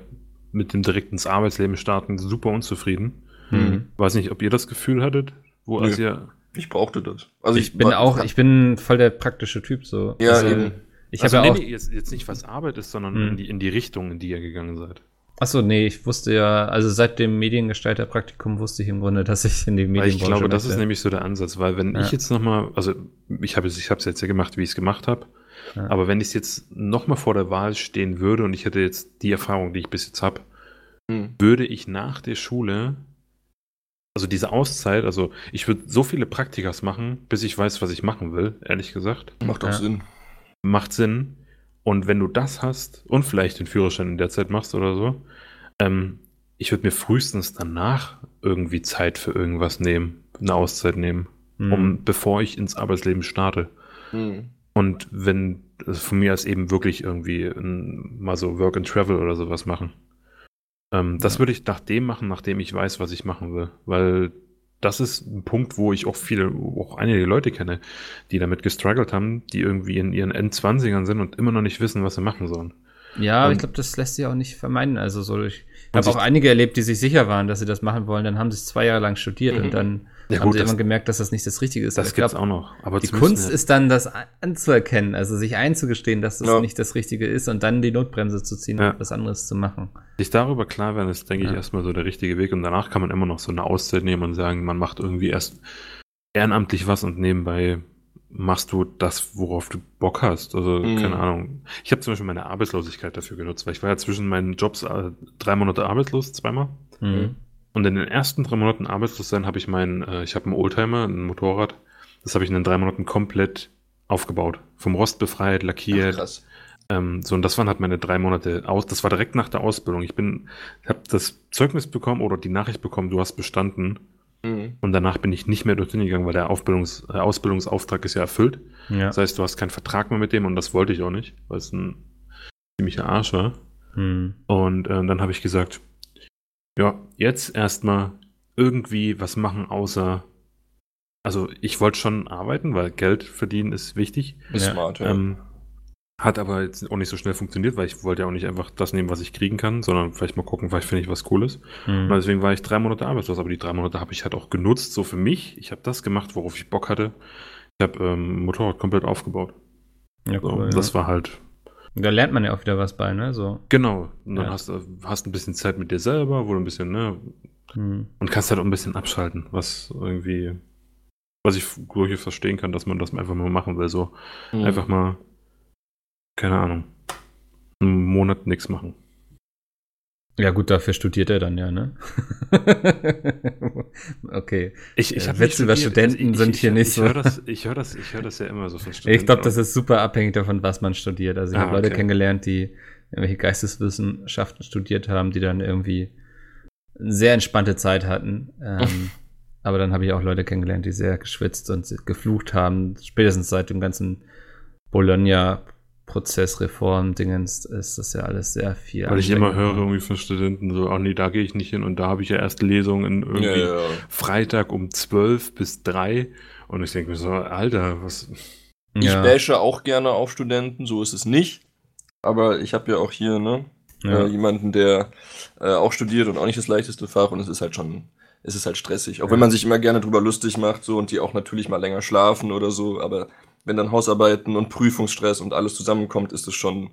mit dem direkt ins Arbeitsleben starten super unzufrieden. Hm. Weiß nicht, ob ihr das Gefühl hattet, wo als ihr, Ich brauchte das. Also ich bin war- auch, ich bin voll der praktische Typ so. Ja, also, eben. Ich also habe ja nee, auch. nee, jetzt, jetzt nicht was Arbeit ist, sondern Hm. in, die, in die Richtung, in die ihr gegangen seid. Achso, nee, ich wusste ja, also seit dem Mediengestalter-Praktikum wusste ich im Grunde, dass ich in die Medienbranche ich glaube, das ist nämlich so der Ansatz, weil wenn Ja. ich jetzt nochmal, also ich habe es ich hab's jetzt ja gemacht, wie ich es gemacht habe, Ja. aber wenn ich jetzt nochmal vor der Wahl stehen würde und ich hätte jetzt die Erfahrung, die ich bis jetzt habe, Hm. würde ich nach der Schule, also diese Auszeit, also ich würde so viele Praktikas machen, bis ich weiß, was ich machen will, ehrlich gesagt. Macht auch Ja. Sinn. Macht Sinn. Und wenn du das hast und vielleicht den Führerschein in der Zeit machst oder so, ähm, ich würde mir frühestens danach irgendwie Zeit für irgendwas nehmen, eine Auszeit nehmen, Hm. um bevor ich ins Arbeitsleben starte. Hm. Und wenn, also von mir aus eben wirklich irgendwie ein, mal so Work and Travel oder sowas machen. Ähm, das würde ich nach dem machen, nachdem ich weiß, was ich machen will. Weil das ist ein Punkt, wo ich auch viele, auch einige Leute kenne, die damit gestruggelt haben, die irgendwie in ihren Endzwanzigern sind und immer noch nicht wissen, was sie machen sollen. Ja, aber ich glaube, das lässt sich auch nicht vermeiden. Also so, ich habe auch einige erlebt, die sich sicher waren, dass sie das machen wollen. Dann haben sie es zwei Jahre lang studiert Mhm. und dann Ja, haben gut, sie das- gemerkt, dass das nicht das Richtige ist. Das gibt's glaub, auch noch. Aber Die Kunst ist dann, das anzuerkennen, also sich einzugestehen, dass das Ja. nicht das Richtige ist und dann die Notbremse zu ziehen Ja. und was anderes zu machen. Sich darüber klar werden, ist, denke Ja. ich, erstmal so der richtige Weg. Und danach kann man immer noch so eine Auszeit nehmen und sagen, man macht irgendwie erst ehrenamtlich was und nebenbei machst du das, worauf du Bock hast. Also, Mhm. keine Ahnung. Ich habe zum Beispiel meine Arbeitslosigkeit dafür genutzt, weil ich war ja zwischen meinen Jobs äh, drei Monate arbeitslos, zweimal. Mhm. Und in den ersten drei Monaten arbeitslos sein habe ich meinen, äh, ich habe einen Oldtimer, ein Motorrad, Das habe ich in den drei Monaten komplett aufgebaut. Vom Rost befreit, Ach, lackiert. krass. Ähm, so, und das waren halt meine drei Monate aus. Das war direkt nach der Ausbildung. Ich bin, habe das Zeugnis bekommen oder die Nachricht bekommen, du hast bestanden. Mhm. Und danach bin ich nicht mehr dorthin gegangen, weil der Aufbildungs, äh, Ausbildungsauftrag ist ja erfüllt. Ja. Das heißt, du hast keinen Vertrag mehr mit dem und das wollte ich auch nicht, weil es ein ziemlicher Arsch war. Hm. Und äh, dann habe ich gesagt, ja, jetzt erstmal irgendwie was machen, außer. Also ich wollte schon arbeiten, weil Geld verdienen ist wichtig. Ist Ja. smart, ja. Ähm, hat aber jetzt auch nicht so schnell funktioniert, weil ich wollte ja auch nicht einfach das nehmen, was ich kriegen kann, sondern vielleicht mal gucken, vielleicht finde ich was Cooles. Hm. Und deswegen war ich drei Monate arbeitslos, aber die drei Monate habe ich halt auch genutzt, so für mich. Ich habe das gemacht, worauf ich Bock hatte. Ich habe ähm, Motorrad komplett aufgebaut. Ja, So, cool, das ja. war halt Da lernt man ja auch wieder was bei, ne? So. Genau. Und dann Ja. hast du hast ein bisschen Zeit mit dir selber, wo du ein bisschen, ne, Hm. und kannst halt auch ein bisschen abschalten, was irgendwie, was ich durchaus verstehen kann, dass man das einfach mal machen will, so Mhm. einfach mal, keine Ahnung, einen Monat nichts machen. Ja, gut, dafür studiert er dann ja, ne? okay. Ich, Äh, hab Witze über. Studenten sind hier nicht ich so. Hör das, ich höre das, ich höre das ja immer so von Studenten. Ich glaube, das ist super abhängig davon, was man studiert. Also ich Ah, habe Leute okay. kennengelernt, die irgendwelche Geisteswissenschaften studiert haben, die dann irgendwie eine sehr entspannte Zeit hatten. Ähm, aber dann habe ich auch Leute kennengelernt, die sehr geschwitzt und geflucht haben. Spätestens seit dem ganzen Bologna-Prozess, Reform, Dingens, ist das ja alles sehr viel. Weil ich immer höre irgendwie von Studenten so, ach nee, da gehe ich nicht hin und da habe ich ja erst Lesungen irgendwie ja, ja, ja. Freitag um 12 bis 3 und ich denke mir so, Alter, was, Ich bashe auch gerne auf Studenten, so ist es nicht. Aber ich habe ja auch hier ne, ja. äh, jemanden, der äh, auch studiert und auch nicht das leichteste Fach und es ist halt schon, es ist halt stressig. Auch Ja. wenn man sich immer gerne drüber lustig macht so und die auch natürlich mal länger schlafen oder so, aber wenn dann Hausarbeiten und Prüfungsstress und alles zusammenkommt, ist es schon,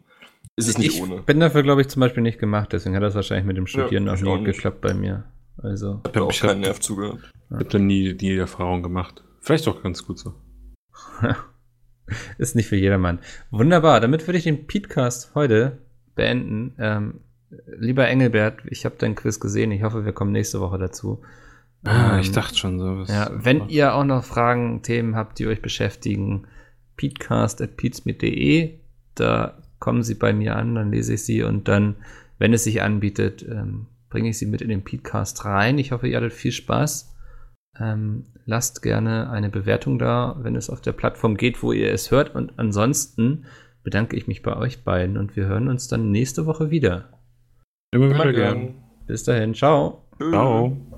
ist es nicht ich ohne. bin dafür, glaube ich, zum Beispiel nicht gemacht, deswegen hat das wahrscheinlich mit dem Ja, Studieren auch ich nie auch nicht. geklappt bei mir. Also. Ich habe auch Ich keinen Nerv zugehört. ich habe da nie die Erfahrung gemacht. Vielleicht auch ganz gut so. Ist nicht für jedermann. Wunderbar, damit würde ich den Podcast heute beenden. Ähm, lieber Engelbert, ich habe dein Quiz gesehen. Ich hoffe, wir kommen nächste Woche dazu. Ah, Ähm, ich dachte schon so. Was Ja, wenn ihr auch noch Fragen, Themen habt, die euch beschäftigen, peatcast.peatsmit.de, da kommen sie bei mir an, dann lese ich sie und dann, wenn es sich anbietet, ähm, bringe ich sie mit in den Peatcast rein. Ich hoffe, ihr hattet viel Spaß. Ähm, lasst gerne eine Bewertung da, wenn es auf der Plattform geht, wo ihr es hört. Und ansonsten bedanke ich mich bei euch beiden und wir hören uns dann nächste Woche wieder. immer wieder gern. gern. Bis dahin, ciao. Ciao.